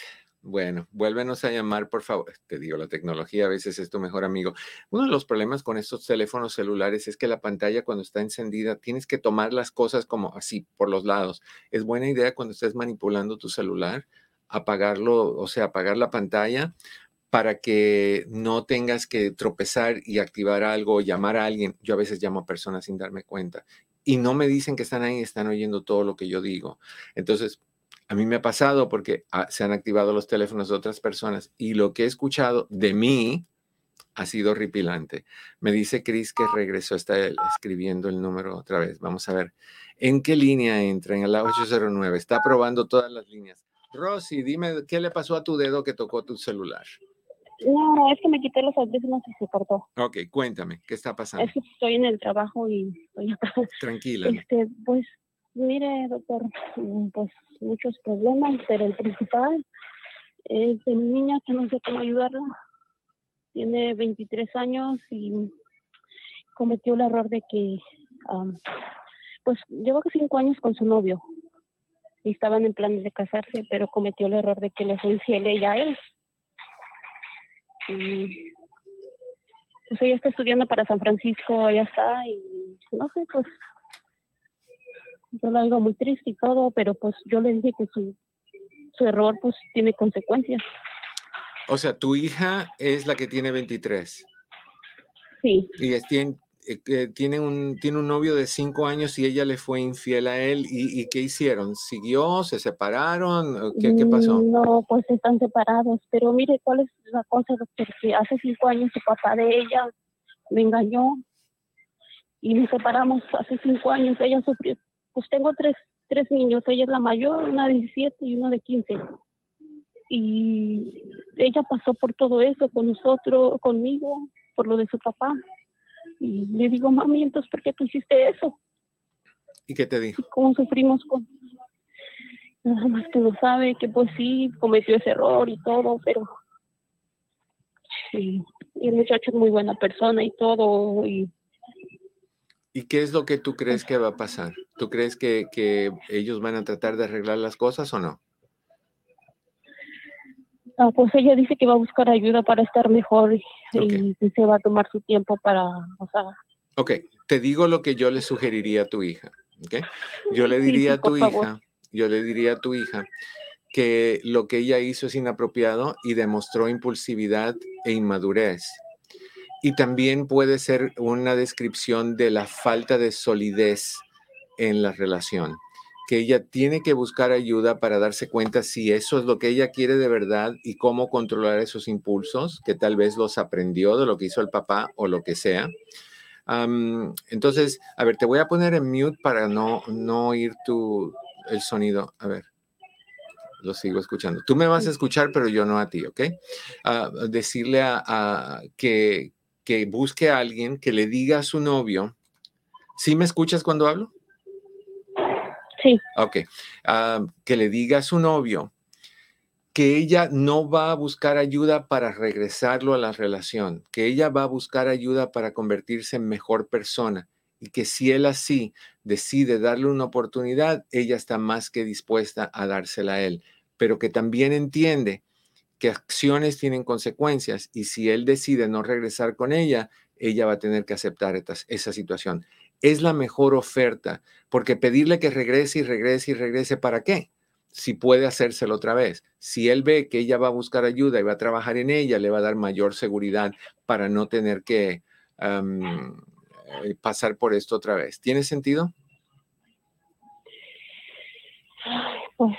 Bueno, vuélvenos a llamar, por favor. Te digo, la tecnología a veces es tu mejor amigo. Uno de los problemas con estos teléfonos celulares es que la pantalla cuando está encendida tienes que tomar las cosas como así, por los lados. Es buena idea cuando estés manipulando tu celular, apagarlo, o sea, apagar la pantalla para que no tengas que tropezar y activar algo, o llamar a alguien. Yo a veces llamo a personas sin darme cuenta y no me dicen que están ahí, están oyendo todo lo que yo digo. Entonces, a mí me ha pasado porque ah, se han activado los teléfonos de otras personas y lo que he escuchado de mí ha sido horripilante. Me dice Chris que regresó, está él escribiendo el número otra vez. Vamos a ver. ¿En qué línea entra? En la 809. Está probando todas las líneas. Rosy, dime, ¿qué le pasó a tu dedo que tocó tu celular? No, es que me quité los audífonos y se cortó. Ok, cuéntame, ¿qué está pasando? Es que estoy en el trabajo y estoy acá. Tranquila. Este, pues, mire, doctor, mm, pues muchos problemas, pero el principal es de mi niña que no sé cómo ayudarla. Tiene 23 años y cometió el error de que, am, pues, lleva cinco años con su novio y estaban en planes de casarse, pero cometió el error de que le fue infiel ella a él. Y pues ella está estudiando para San Francisco, ella está, y no sé, pues yo la digo muy triste y todo, pero pues yo le dije que su, su error pues tiene consecuencias. O sea, tu hija es la que tiene 23 Sí, y es- tiene, eh, tiene, un, tiene un novio de 5 años y ella le fue infiel a él. ¿Y, qué hicieron? ¿Siguió? ¿Se separaron? ¿O ¿Qué, qué pasó? No, pues están separados, pero mire cuál es la cosa, doctor, que hace cinco años su papá de ella me engañó y nos separamos hace cinco años, ella sufrió, pues tengo tres, tres niños, ella es la mayor, una de 17 y uno de 15. Y ella pasó por todo eso con nosotros, conmigo, por lo de su papá. Y le digo, mami, entonces, ¿por qué tú hiciste eso? ¿Y qué te dijo? cómo sufrimos con nada más que lo sabe que pues sí cometió ese error y todo pero sí y el muchacho es muy buena persona y todo y ¿Y qué es lo que tú crees que va a pasar? ¿Tú crees que, que ellos van a tratar de arreglar las cosas o no? Ah, pues ella dice que va a buscar ayuda para estar mejor y, Ok. y que se va a tomar su tiempo para o sea Ok, te digo lo que yo le sugeriría a tu hija. ¿ok? Yo le diría sí, a tu favor. hija, yo le diría a tu hija que lo que ella hizo es inapropiado y demostró impulsividad e inmadurez. Y también puede ser una descripción de la falta de solidez en la relación, que ella tiene que buscar ayuda para darse cuenta si eso es lo que ella quiere de verdad y cómo controlar esos impulsos, que tal vez los aprendió de lo que hizo el papá o lo que sea. Entonces, a ver, te voy a poner en mute para no, no oír tu, el sonido. A ver, lo sigo escuchando. Tú me vas a escuchar, pero yo no a ti, ¿ok? Ah, decirle a, a- que, que busque a alguien que le diga a su novio. ¿Sí me escuchas cuando hablo? Sí Ok. Ah, que le diga a su novio que ella no va a buscar ayuda para regresarlo a la relación, que ella va a buscar ayuda para convertirse en mejor persona y que si él así decide darle una oportunidad, ella está más que dispuesta a dársela a él, pero que también entiende que acciones tienen consecuencias y si él decide no regresar con ella, ella va a tener que aceptar estas- esa situación. Es la mejor oferta, porque pedirle que regrese y regrese y regrese, ¿para qué? Si puede hacérselo otra vez. Si él ve que ella va a buscar ayuda y va a trabajar en ella, le va a dar mayor seguridad para no tener que eh, pasar por esto otra vez. ¿Tiene sentido? Pues,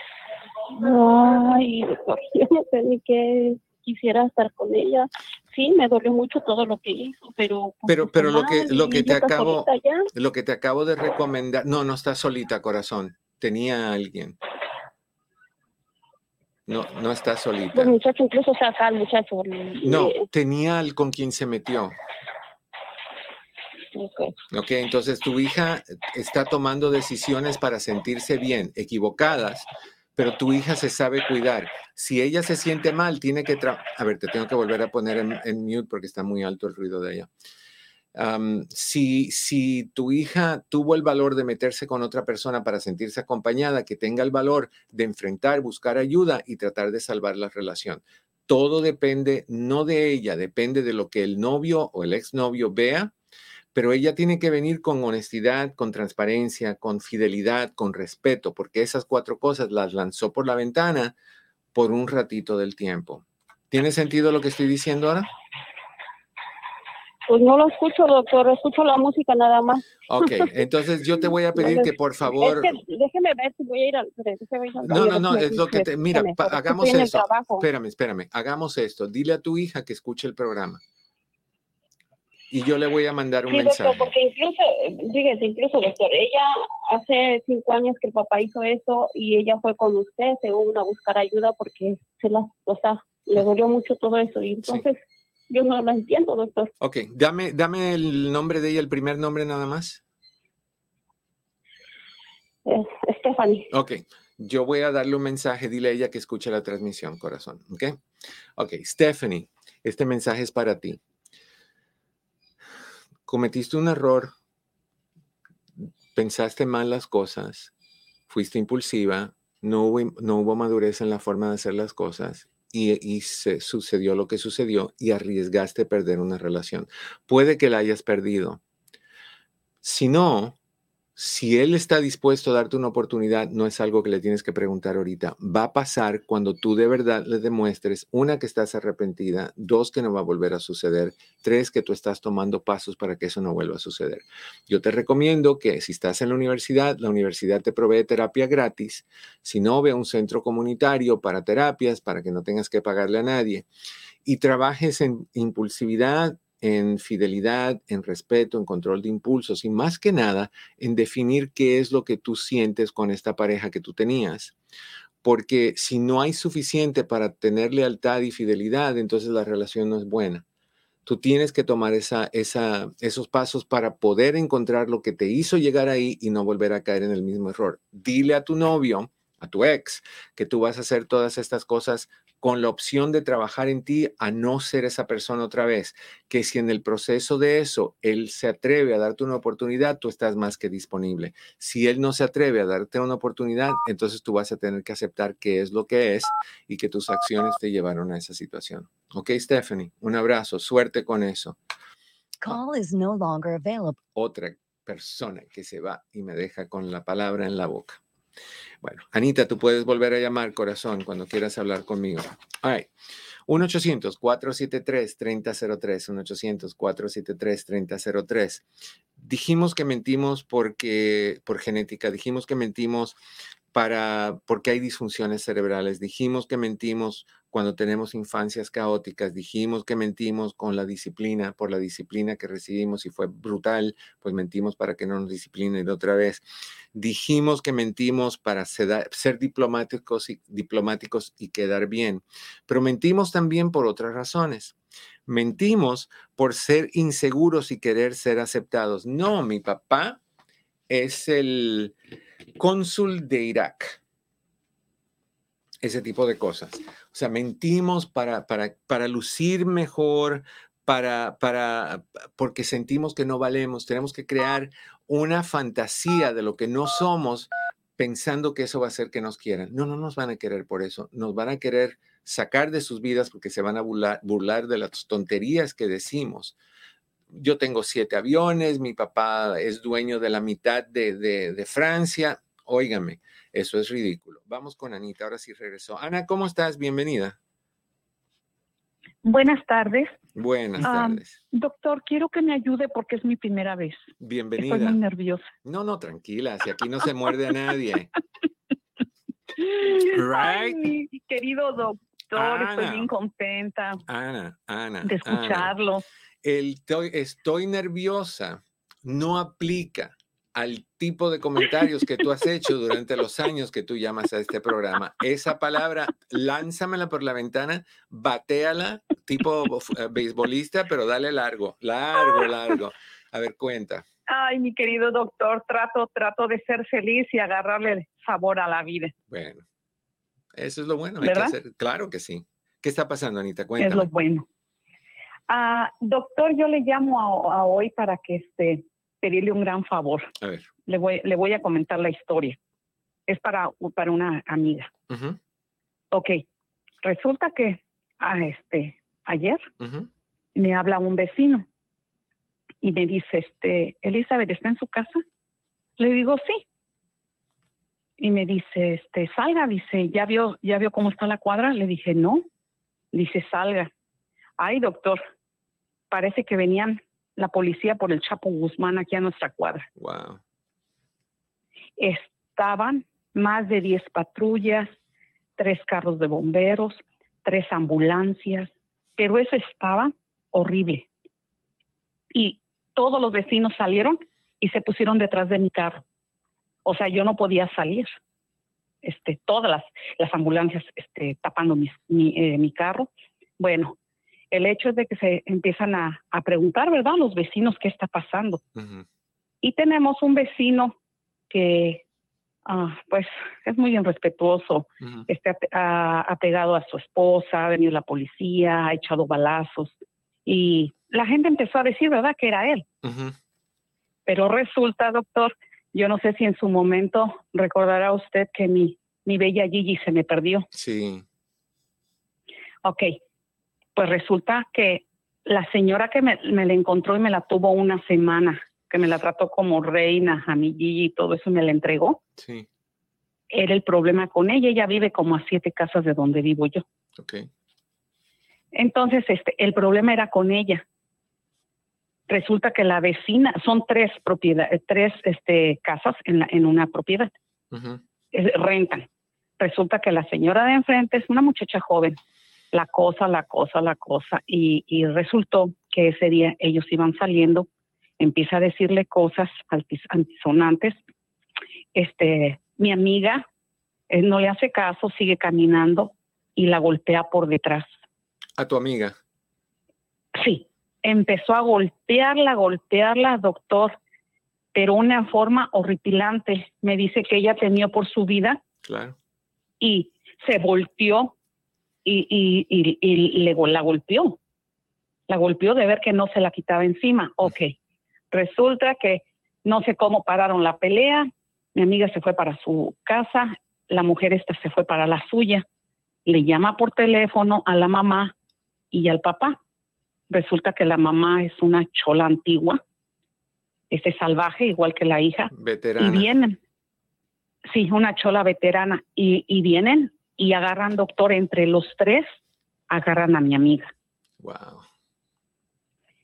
ay, yo no sé ni qué quisiera estar con ella. Sí, me dolió mucho todo lo que hizo, pero... pues, Pero, pero lo que, lo que te está acabo, lo que te acabo de recomendar, no, no estás solita, corazón. Tenía a alguien. No, no estás solita. Pues muchacho, incluso saca al muchacho. No, tenía al con quien se metió. ok. Ok, entonces tu hija está tomando decisiones para sentirse bien, equivocadas, pero tu hija se sabe cuidar. Si ella se siente mal, tiene que... A ver, te tengo que volver a poner en, en mute porque está muy alto el ruido de ella. Si, si tu hija tuvo el valor de meterse con otra persona para sentirse acompañada, que tenga el valor de enfrentar, buscar ayuda y tratar de salvar la relación. Todo depende no de ella, depende de lo que el novio o el exnovio vea pero ella tiene que venir con honestidad, con transparencia, con fidelidad, con respeto, porque esas cuatro cosas las lanzó por la ventana por un ratito del tiempo. ¿Tiene sentido lo que estoy diciendo ahora? Pues no lo escucho, doctor, escucho la música nada más. Ok, entonces yo te voy a pedir que por favor... Es que déjeme ver si voy a ir al... No, no, no, es lo que te... Mira, déjeme, hagamos trabajo. Espérame, espérame, hagamos esto. Dile a tu hija que escuche el programa. Y yo le voy a mandar un Sí, doctor, mensaje. porque incluso, fíjese, incluso, doctor, ella hace cinco años que el papá hizo eso y ella fue con usted, según a buscar ayuda porque se la, o sea, le dolió mucho todo eso y entonces yo no lo entiendo, doctor. Ok, dame, dame el nombre de ella, el primer nombre nada más. Stephanie, Ok, yo voy a darle un mensaje, dile a ella que escuche la transmisión, corazón. Ok, ok, Stephanie, este mensaje es para ti. Cometiste un error, pensaste mal las cosas, fuiste impulsiva, no hubo, no hubo madurez en la forma de hacer las cosas y, y se sucedió lo que sucedió y arriesgaste perder una relación. Puede que la hayas perdido. Si no, si él está dispuesto a darte una oportunidad, no es algo que le tienes que preguntar ahorita. Va a pasar cuando tú de verdad le demuestres, una, que estás arrepentida, dos, que no va a volver a suceder, tres, que tú estás tomando pasos para que eso no vuelva a suceder. Yo te recomiendo que si estás en la universidad, la universidad te provee terapia gratis. Si no, ve a un centro comunitario para terapias, para que no tengas que pagarle a nadie. Y trabajes en impulsividad, en fidelidad, en respeto, en control de impulsos y más que nada en definir qué es lo que tú sientes con esta pareja que tú tenías. Porque si no hay suficiente para tener lealtad y fidelidad, entonces la relación no es buena. Tú tienes que tomar esa, esa, esos pasos para poder encontrar lo que te hizo llegar ahí y no volver a caer en el mismo error. Dile a tu novio, a tu ex, que tú vas a hacer todas estas cosas con la opción de trabajar en ti a no ser esa persona otra vez, que si en el proceso de eso él se atreve a darte una oportunidad, tú estás más que disponible. Si él no se atreve a darte una oportunidad, entonces tú vas a tener que aceptar qué es lo que es y que tus acciones te llevaron a esa situación. Ok, Stephanie, un abrazo, suerte con eso. Call is no longer available. Otra persona que se va y me deja con la palabra en la boca. Bueno, Anita, tú puedes volver a llamar, corazón, cuando quieras hablar conmigo. All right. 1-800-473-3003, 1-800-473-3003. Dijimos que mentimos porque, por genética, dijimos que mentimos para, porque hay disfunciones cerebrales, dijimos que mentimos cuando tenemos infancias caóticas, dijimos que mentimos con la disciplina, por la disciplina que recibimos y fue brutal, pues mentimos para que no nos disciplinen otra vez. Dijimos que mentimos para ser, diplomáticos, y, diplomáticos y quedar bien, pero mentimos también por otras razones. Mentimos por ser inseguros y querer ser aceptados. No, mi papá es el cónsul de Irak. Ese tipo de cosas. O sea, mentimos para, para, para lucir mejor, para, para, porque sentimos que no valemos. Tenemos que crear una fantasía de lo que no somos pensando que eso va a hacer que nos quieran. No, no nos van a querer por eso. Nos van a querer sacar de sus vidas porque se van a burlar, de las tonterías que decimos yo tengo siete aviones, mi papá es dueño de la mitad de, de, de, Francia. Óigame, eso es ridículo. Vamos con Anita, ahora sí regresó. Ana, ¿cómo estás? Bienvenida. Buenas tardes. Buenas Um, tardes. doctor, quiero que me ayude porque es mi primera vez. Estoy Bienvenida. muy nerviosa. No, no, tranquila, si aquí no se muerde a nadie. Ay, Right? mi querido doctor, estoy Ana. bien contenta Ana, Ana. de Ana. escucharlo. El estoy nerviosa no aplica al tipo de comentarios que tú has hecho durante los años que tú llamas a este programa. Esa palabra, lánzamela por la ventana, bateala, tipo eh, beisbolista, pero dale largo, largo, largo. A ver, cuenta. Ay, mi querido doctor, trato, trato de ser feliz y agarrarle el sabor a la vida. Bueno, eso es lo bueno. hay que ¿Verdad? hacer- claro que sí. ¿Qué está pasando, Anita? Es Cuéntame. lo bueno. Ah, doctor, yo le llamo a, a hoy para que este pedirle un gran favor. A ver. Le voy, le voy a comentar la historia. Es para, para una amiga. Ujú, Ok, resulta que este, ayer me habla un vecino y me dice, este, Elizabeth, ¿está en su casa? Le digo, sí. Y me dice, este, salga, dice, ¿ya vio, ya vio cómo está la cuadra? Le dije, no. Dice, salga. Ay, doctor, parece que venían la policía por el Chapo Guzmán aquí a nuestra cuadra. Wow. Estaban más de 10 patrullas, tres carros de bomberos, tres ambulancias, pero eso estaba horrible. Y todos los vecinos salieron y se pusieron detrás de mi carro. O sea, yo no podía salir. Este, todas las, las ambulancias este, tapando mis- mi, eh, mi carro. Bueno, el hecho es de que se empiezan a, a preguntar, ¿verdad? Los vecinos qué está pasando. Y tenemos un vecino que, ah, pues, es muy irrespetuoso, ujú. este, ape- ha, ha pegado a su esposa, ha venido la policía, ha echado balazos. Y la gente empezó a decir, ¿verdad?, que era él. Pero resulta, doctor, yo no sé si en su momento recordará usted que mi, mi bella Gigi se me perdió. Sí. Ok, pues resulta que la señora que me, me la encontró y me la tuvo una semana, que me la trató como reina, a mi Gigi y todo eso, y me la entregó, Sí. era el problema con ella. Ella vive como a siete casas de donde vivo yo. Ok. Entonces, este, el problema era con ella. Resulta que la vecina, son tres propiedades, tres este, casas en, la, en una propiedad, eh, rentan. Resulta que la señora de enfrente es una muchacha joven, la cosa, la cosa, la cosa, y, y resultó que ese día ellos iban saliendo, empieza a decirle cosas antisonantes. Este, mi amiga eh, no le hace caso, sigue caminando y la golpea por detrás. A tu amiga. Sí, empezó a golpearla, golpearla, doctor, pero una forma horripilante. Me dice que ella temió por su vida Claro. y se volteó y, y, y, y le, la golpeó. La golpeó de ver que no se la quitaba encima. Ok, resulta que no sé cómo pararon la pelea. Mi amiga se fue para su casa, la mujer esta se fue para la suya. Le llama por teléfono a la mamá y al papá. Resulta que la mamá es una chola antigua, este salvaje, igual que la hija, Veterana. y vienen. Sí, una chola veterana. Y, y vienen y agarran, doctor, entre los tres, agarran a mi amiga. Wow.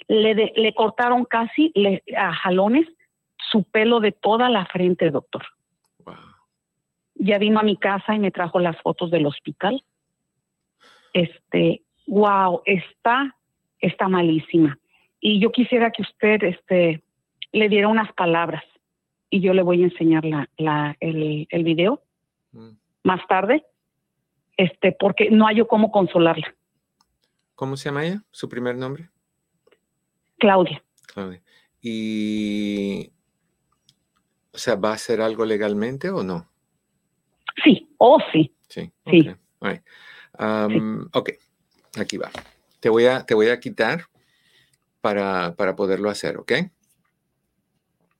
Le, de- le cortaron casi le- a jalones su pelo de toda la frente, doctor. Wow. Ya vino a mi casa y me trajo las fotos del hospital. Este, wow, está, está malísima. Y yo quisiera que usted, este, le diera unas palabras y yo le voy a enseñar la, la, el, el video Mm. más tarde, este, porque no hay yo cómo consolarla. ¿Cómo se llama ella? ¿Su primer nombre? Claudia, Claudia. Y. O sea, ¿va a hacer algo legalmente o no? sí, oh sí, Sí. Sí. ok, all right. Um, ok, aquí va. Te voy a, te voy a quitar para, para poderlo hacer, ¿ok?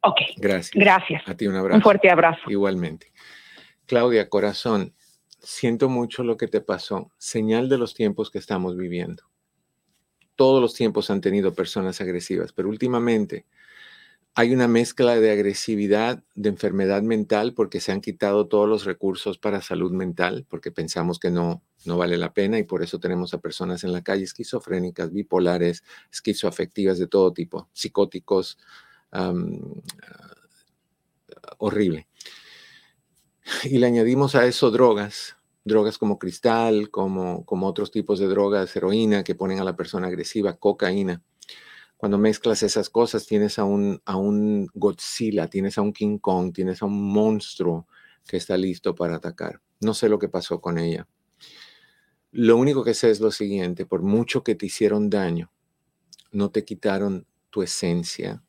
ok, Gracias. gracias. A ti un abrazo. Un fuerte abrazo. Igualmente. Claudia, corazón, siento mucho lo que te pasó. Señal de los tiempos que estamos viviendo. Todos los tiempos han tenido personas agresivas, pero últimamente hay una mezcla de agresividad, de enfermedad mental, porque se han quitado todos los recursos para salud mental, porque pensamos que no, no vale la pena y por eso tenemos a personas en la calle esquizofrénicas, bipolares, esquizoafectivas de todo tipo, psicóticos, ah, horrible. Y le añadimos a eso drogas, drogas como cristal, como, como otros tipos de drogas, heroína que ponen a la persona agresiva, cocaína. Cuando mezclas esas cosas, tienes a un, a un Godzilla, tienes a un King Kong, tienes a un monstruo que está listo para atacar. No sé lo que pasó con ella. Lo único que sé es lo siguiente, por mucho que te hicieron daño, no te quitaron tu esencia,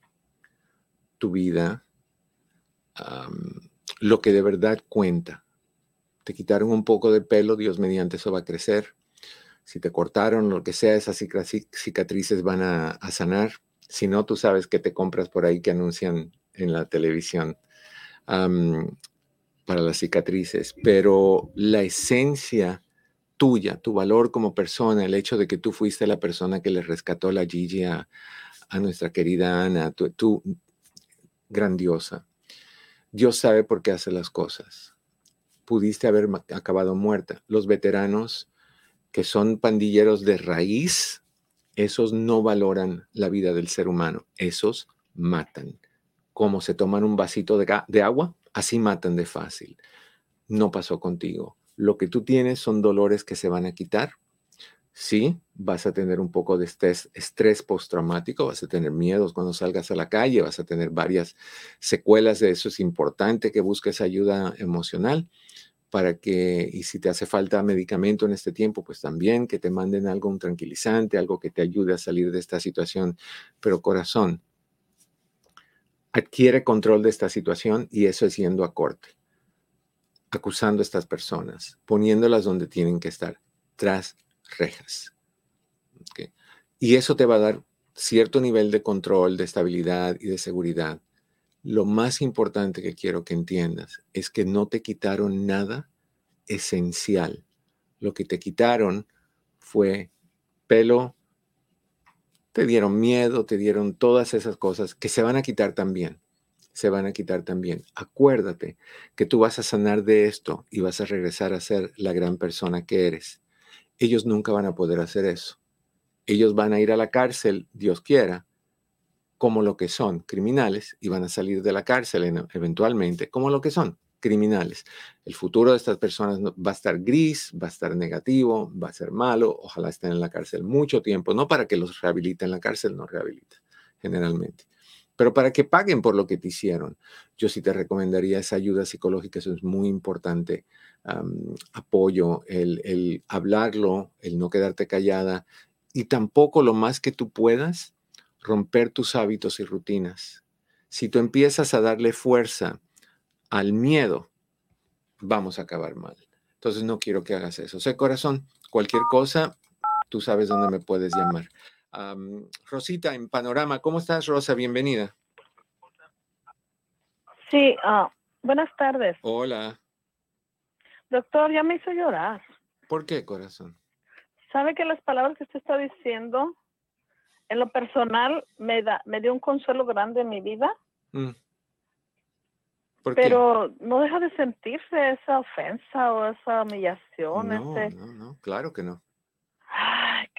tu vida, lo que de verdad cuenta. Te quitaron un poco de pelo, Dios mediante eso va a crecer. Si te cortaron, lo que sea, esas cicatrices van a, sanar. Si no, tú sabes que te compras por ahí que anuncian en la televisión para las cicatrices. Pero la esencia tuya, tu valor como persona, el hecho de que tú fuiste la persona que le rescató la Gigi a, nuestra querida Ana, tú, grandiosa. Dios sabe por qué hace las cosas. Pudiste haber acabado muerta. Los veteranos que son pandilleros de raíz, esos no valoran la vida del ser humano, esos matan. Como se toman un vasito de agua, así matan de fácil. No pasó contigo lo que tú tienes son dolores que se van a quitar. Sí, vas a tener un poco de estrés, estrés postraumático, vas a tener miedos cuando salgas a la calle, vas a tener varias secuelas de eso. Es importante que busques ayuda emocional para que, y si te hace falta medicamento en este tiempo, pues también que te manden algo, un tranquilizante, algo que te ayude a salir de esta situación. Pero corazón, adquiere control de esta situación y eso es yendo a corte acusando a estas personas, poniéndolas donde tienen que estar, tras rejas. Y eso te va a dar cierto nivel de control, de estabilidad y de seguridad. Lo más importante que quiero que entiendas es que no te quitaron nada esencial. Lo que te quitaron fue pelo, te dieron miedo, te dieron todas esas cosas que se van a quitar también se van a quitar también. Acuérdate que tú vas a sanar de esto y vas a regresar a ser la gran persona que eres. Ellos nunca van a poder hacer eso. Ellos van a ir a la cárcel, Dios quiera, como lo que son, criminales, y van a salir de la cárcel eventualmente como lo que son, criminales. El futuro de estas personas va a estar gris, va a estar negativo, va a ser malo, ojalá estén en la cárcel mucho tiempo, no para que los rehabiliten, la cárcel no rehabilita generalmente pero para que paguen por lo que te hicieron. Yo sí te recomendaría esa ayuda psicológica, eso es muy importante. Apoyo, el, el hablarlo, el no quedarte callada y tampoco lo más que tú puedas romper tus hábitos y rutinas. Si tú empiezas a darle fuerza al miedo, vamos a acabar mal. Entonces no quiero que hagas eso. O sea, corazón, cualquier cosa, tú sabes dónde me puedes llamar. Rosita, en Panorama, ¿cómo estás, Rosa? Bienvenida. Sí, ah, buenas tardes. Hola. Doctor, ya me hizo llorar. ¿Por qué, corazón? ¿Sabe que las palabras que usted está diciendo, en lo personal, me, da, me dio un consuelo grande en mi vida? Mm. Pero no deja de sentirse esa ofensa o esa humillación. No, no, no, claro que no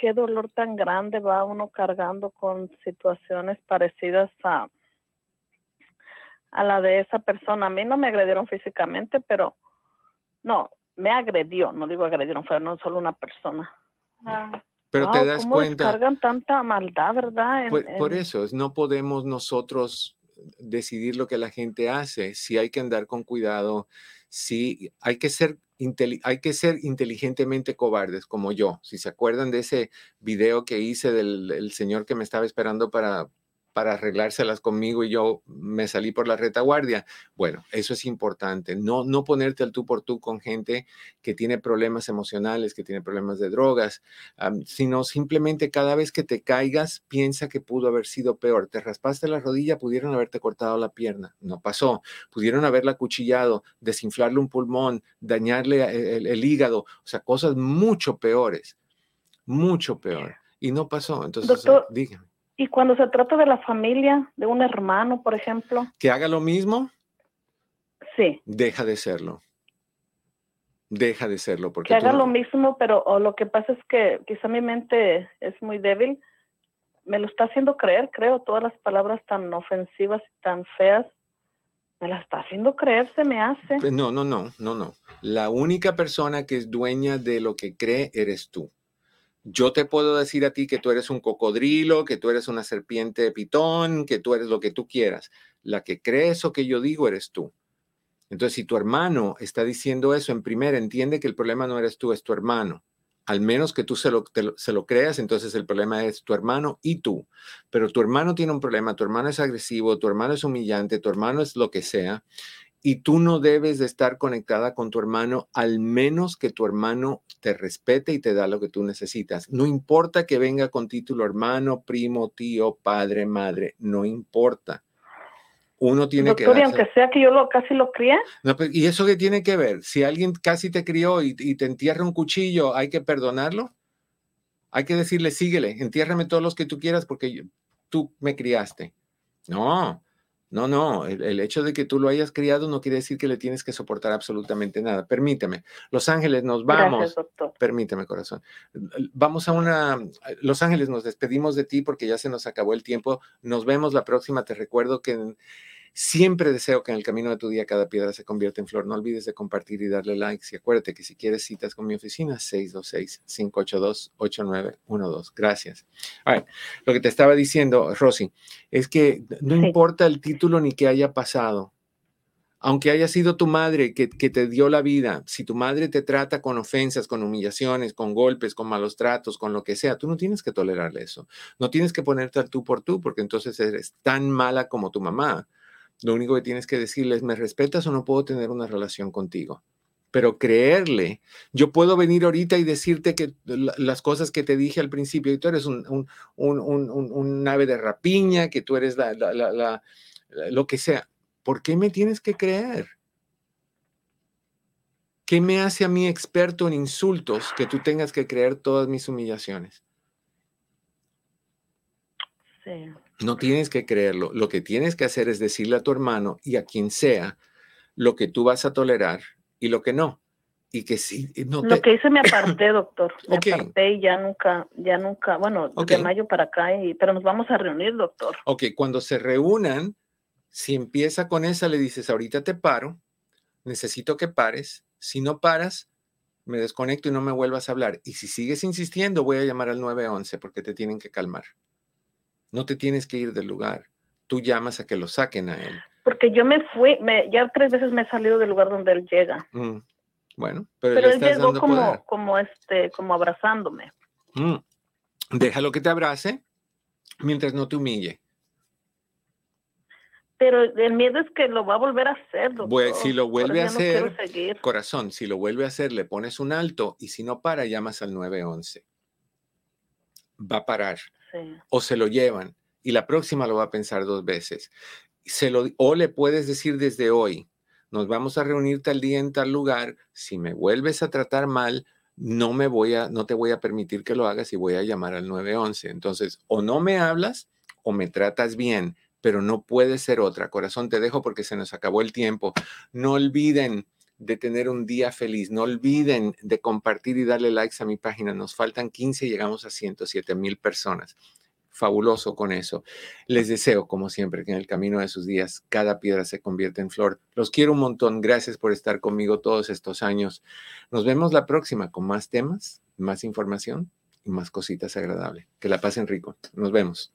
qué dolor tan grande va uno cargando con situaciones parecidas a, a la de esa persona. A mí no me agredieron físicamente, pero no, me agredió, no digo agredieron, fue no solo una persona. Ah. Pero te das ¿cómo cuenta. Cargan tanta maldad, ¿verdad? por, eso, no podemos nosotros decidir lo que la gente hace. Si hay que andar con cuidado, si hay que ser hay que ser inteligentemente cobardes, como yo. Si se acuerdan de ese video que hice del señor que me estaba esperando para, para arreglárselas conmigo y yo me salí por la retaguardia. Bueno, eso es importante. No, no ponerte al tú por tú con gente que tiene problemas emocionales, que tiene problemas de drogas, sino simplemente cada vez que te caigas, piensa que pudo haber sido peor. Te raspaste la rodilla, pudieron haberte cortado la pierna. No pasó. Pudieron haberla acuchillado, desinflarle un pulmón, dañarle eh, el, hígado. O sea, cosas mucho peores. Mucho peor. Y no pasó. Entonces, dígame y cuando se trata de la familia, de un hermano, por ejemplo. ¿Que haga lo mismo? Sí. Deja de serlo. Deja de serlo. Porque que haga lo mismo, pero lo que pasa es que quizá mi mente es muy débil. Me lo está haciendo creer, creo, todas las palabras tan ofensivas y tan feas. Me la está haciendo creer, se me hace. No, no, no, no, no. La única persona que es dueña de lo que cree eres tú. Yo te puedo decir a ti que tú eres un cocodrilo, que tú eres una serpiente de pitón, que tú eres lo que tú quieras. La que cree eso que yo digo eres tú. Entonces, si tu hermano está diciendo eso en primera, entiende que el problema no eres tú, es tu hermano. Al menos que tú se lo, se lo creas, entonces el problema es tu hermano y tú. Pero tu hermano tiene un problema, tu hermano es agresivo, tu hermano es humillante, tu hermano es lo que sea. Y tú no debes de estar conectada con tu hermano al menos que tu hermano te respete y te da lo que tú necesitas. No importa que venga con título hermano, primo, tío, padre, madre, no importa. Uno tiene que... Doctor, y darse- aunque sea que yo lo casi lo crié, no, pero, ¿Y eso qué tiene que ver? Si alguien casi te crió y, y te entierra un cuchillo, ¿hay que perdonarlo? Hay que decirle, síguele, entiérrame todos los que tú quieras porque yo- tú me criaste. No, no, no. El, el hecho de que tú lo hayas criado no quiere decir que le tienes que soportar absolutamente nada. Permíteme. Los Ángeles, nos vamos. gracias, doctor. Permíteme, corazón. Vamos a una... Los Ángeles, nos despedimos de ti porque ya se nos acabó el tiempo. Nos vemos la próxima. Te recuerdo que en- siempre deseo que en el camino de tu día cada piedra se convierta en flor. No olvides de compartir y darle likes. Y acuérdate que si quieres citas con mi oficina, 626-582-8912. Gracias. All right. Lo que te estaba diciendo, Rosy, es que no Sí. importa el título ni qué haya pasado aunque haya sido tu madre que, que te dio la vida, si tu madre te trata con ofensas, con humillaciones, con golpes, con malos tratos, con lo que sea, tú no tienes que tolerarle eso. No tienes que ponerte al tú por tú, porque entonces eres tan mala como tu mamá. Lo único que tienes que decirle es, ¿me respetas o no puedo tener una relación contigo? Pero creerle, yo puedo venir ahorita y decirte que la- las cosas que te dije al principio, y tú eres un, un, un, un- ave de rapiña, que tú eres la- la- la- lo que sea. ¿Por qué me tienes que creer? ¿Qué me hace a mí experto en insultos que tú tengas que creer todas mis humillaciones? Sí. No tienes que creerlo. Lo que tienes que hacer es decirle a tu hermano y a quien sea lo que tú vas a tolerar y lo que no. Y que sí, no Lo que hice me aparté, doctor. Me aparté y ya nunca, ya nunca, bueno, de mayo para acá, y, pero nos vamos a reunir, doctor. Ok, cuando se reúnan, si empieza con esa, le dices, ahorita te paro, necesito que pares. Si no paras, me desconecto y no me vuelvas a hablar. Y si sigues insistiendo, voy a llamar al 911 porque te tienen que calmar. No te tienes que ir del lugar. Tú llamas a que lo saquen a él. Porque yo me fui, me, ya tres veces me he salido del lugar donde él llega. Mm, Bueno, pero, Pero él llegó dando como, poder. como este, como abrazándome. Mm. Déjalo que te abrace mientras no te humille. Pero el miedo es que lo va a volver a hacer, doctor. Si lo vuelve a no hacer. Corazón, si lo vuelve a hacer, le pones un alto y si no para, llamas al 911. Va a parar O se lo llevan y la próxima lo va a pensar dos veces. Lo, o le puedes decir desde hoy, nos vamos a reunir tal día en tal lugar, si me vuelves a tratar mal, no me voy a, no te voy a permitir que lo hagas y voy a llamar al 911. Entonces, o no me hablas o me tratas bien, pero no puede ser otra. Corazón, te dejo porque se nos acabó el tiempo. No olviden de tener un día feliz. No olviden de compartir y darle likes a mi página. Nos faltan 15 y llegamos a 107 mil personas. Fabuloso con eso. Les deseo, como siempre, que en el camino de sus días cada piedra se convierta en flor. Los quiero un montón. Gracias por estar conmigo todos estos años. Nos vemos la próxima con más temas, más información y más cositas agradables. Que la pasen rico. Nos vemos.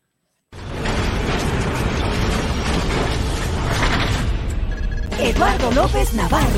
Eduardo López Navarro.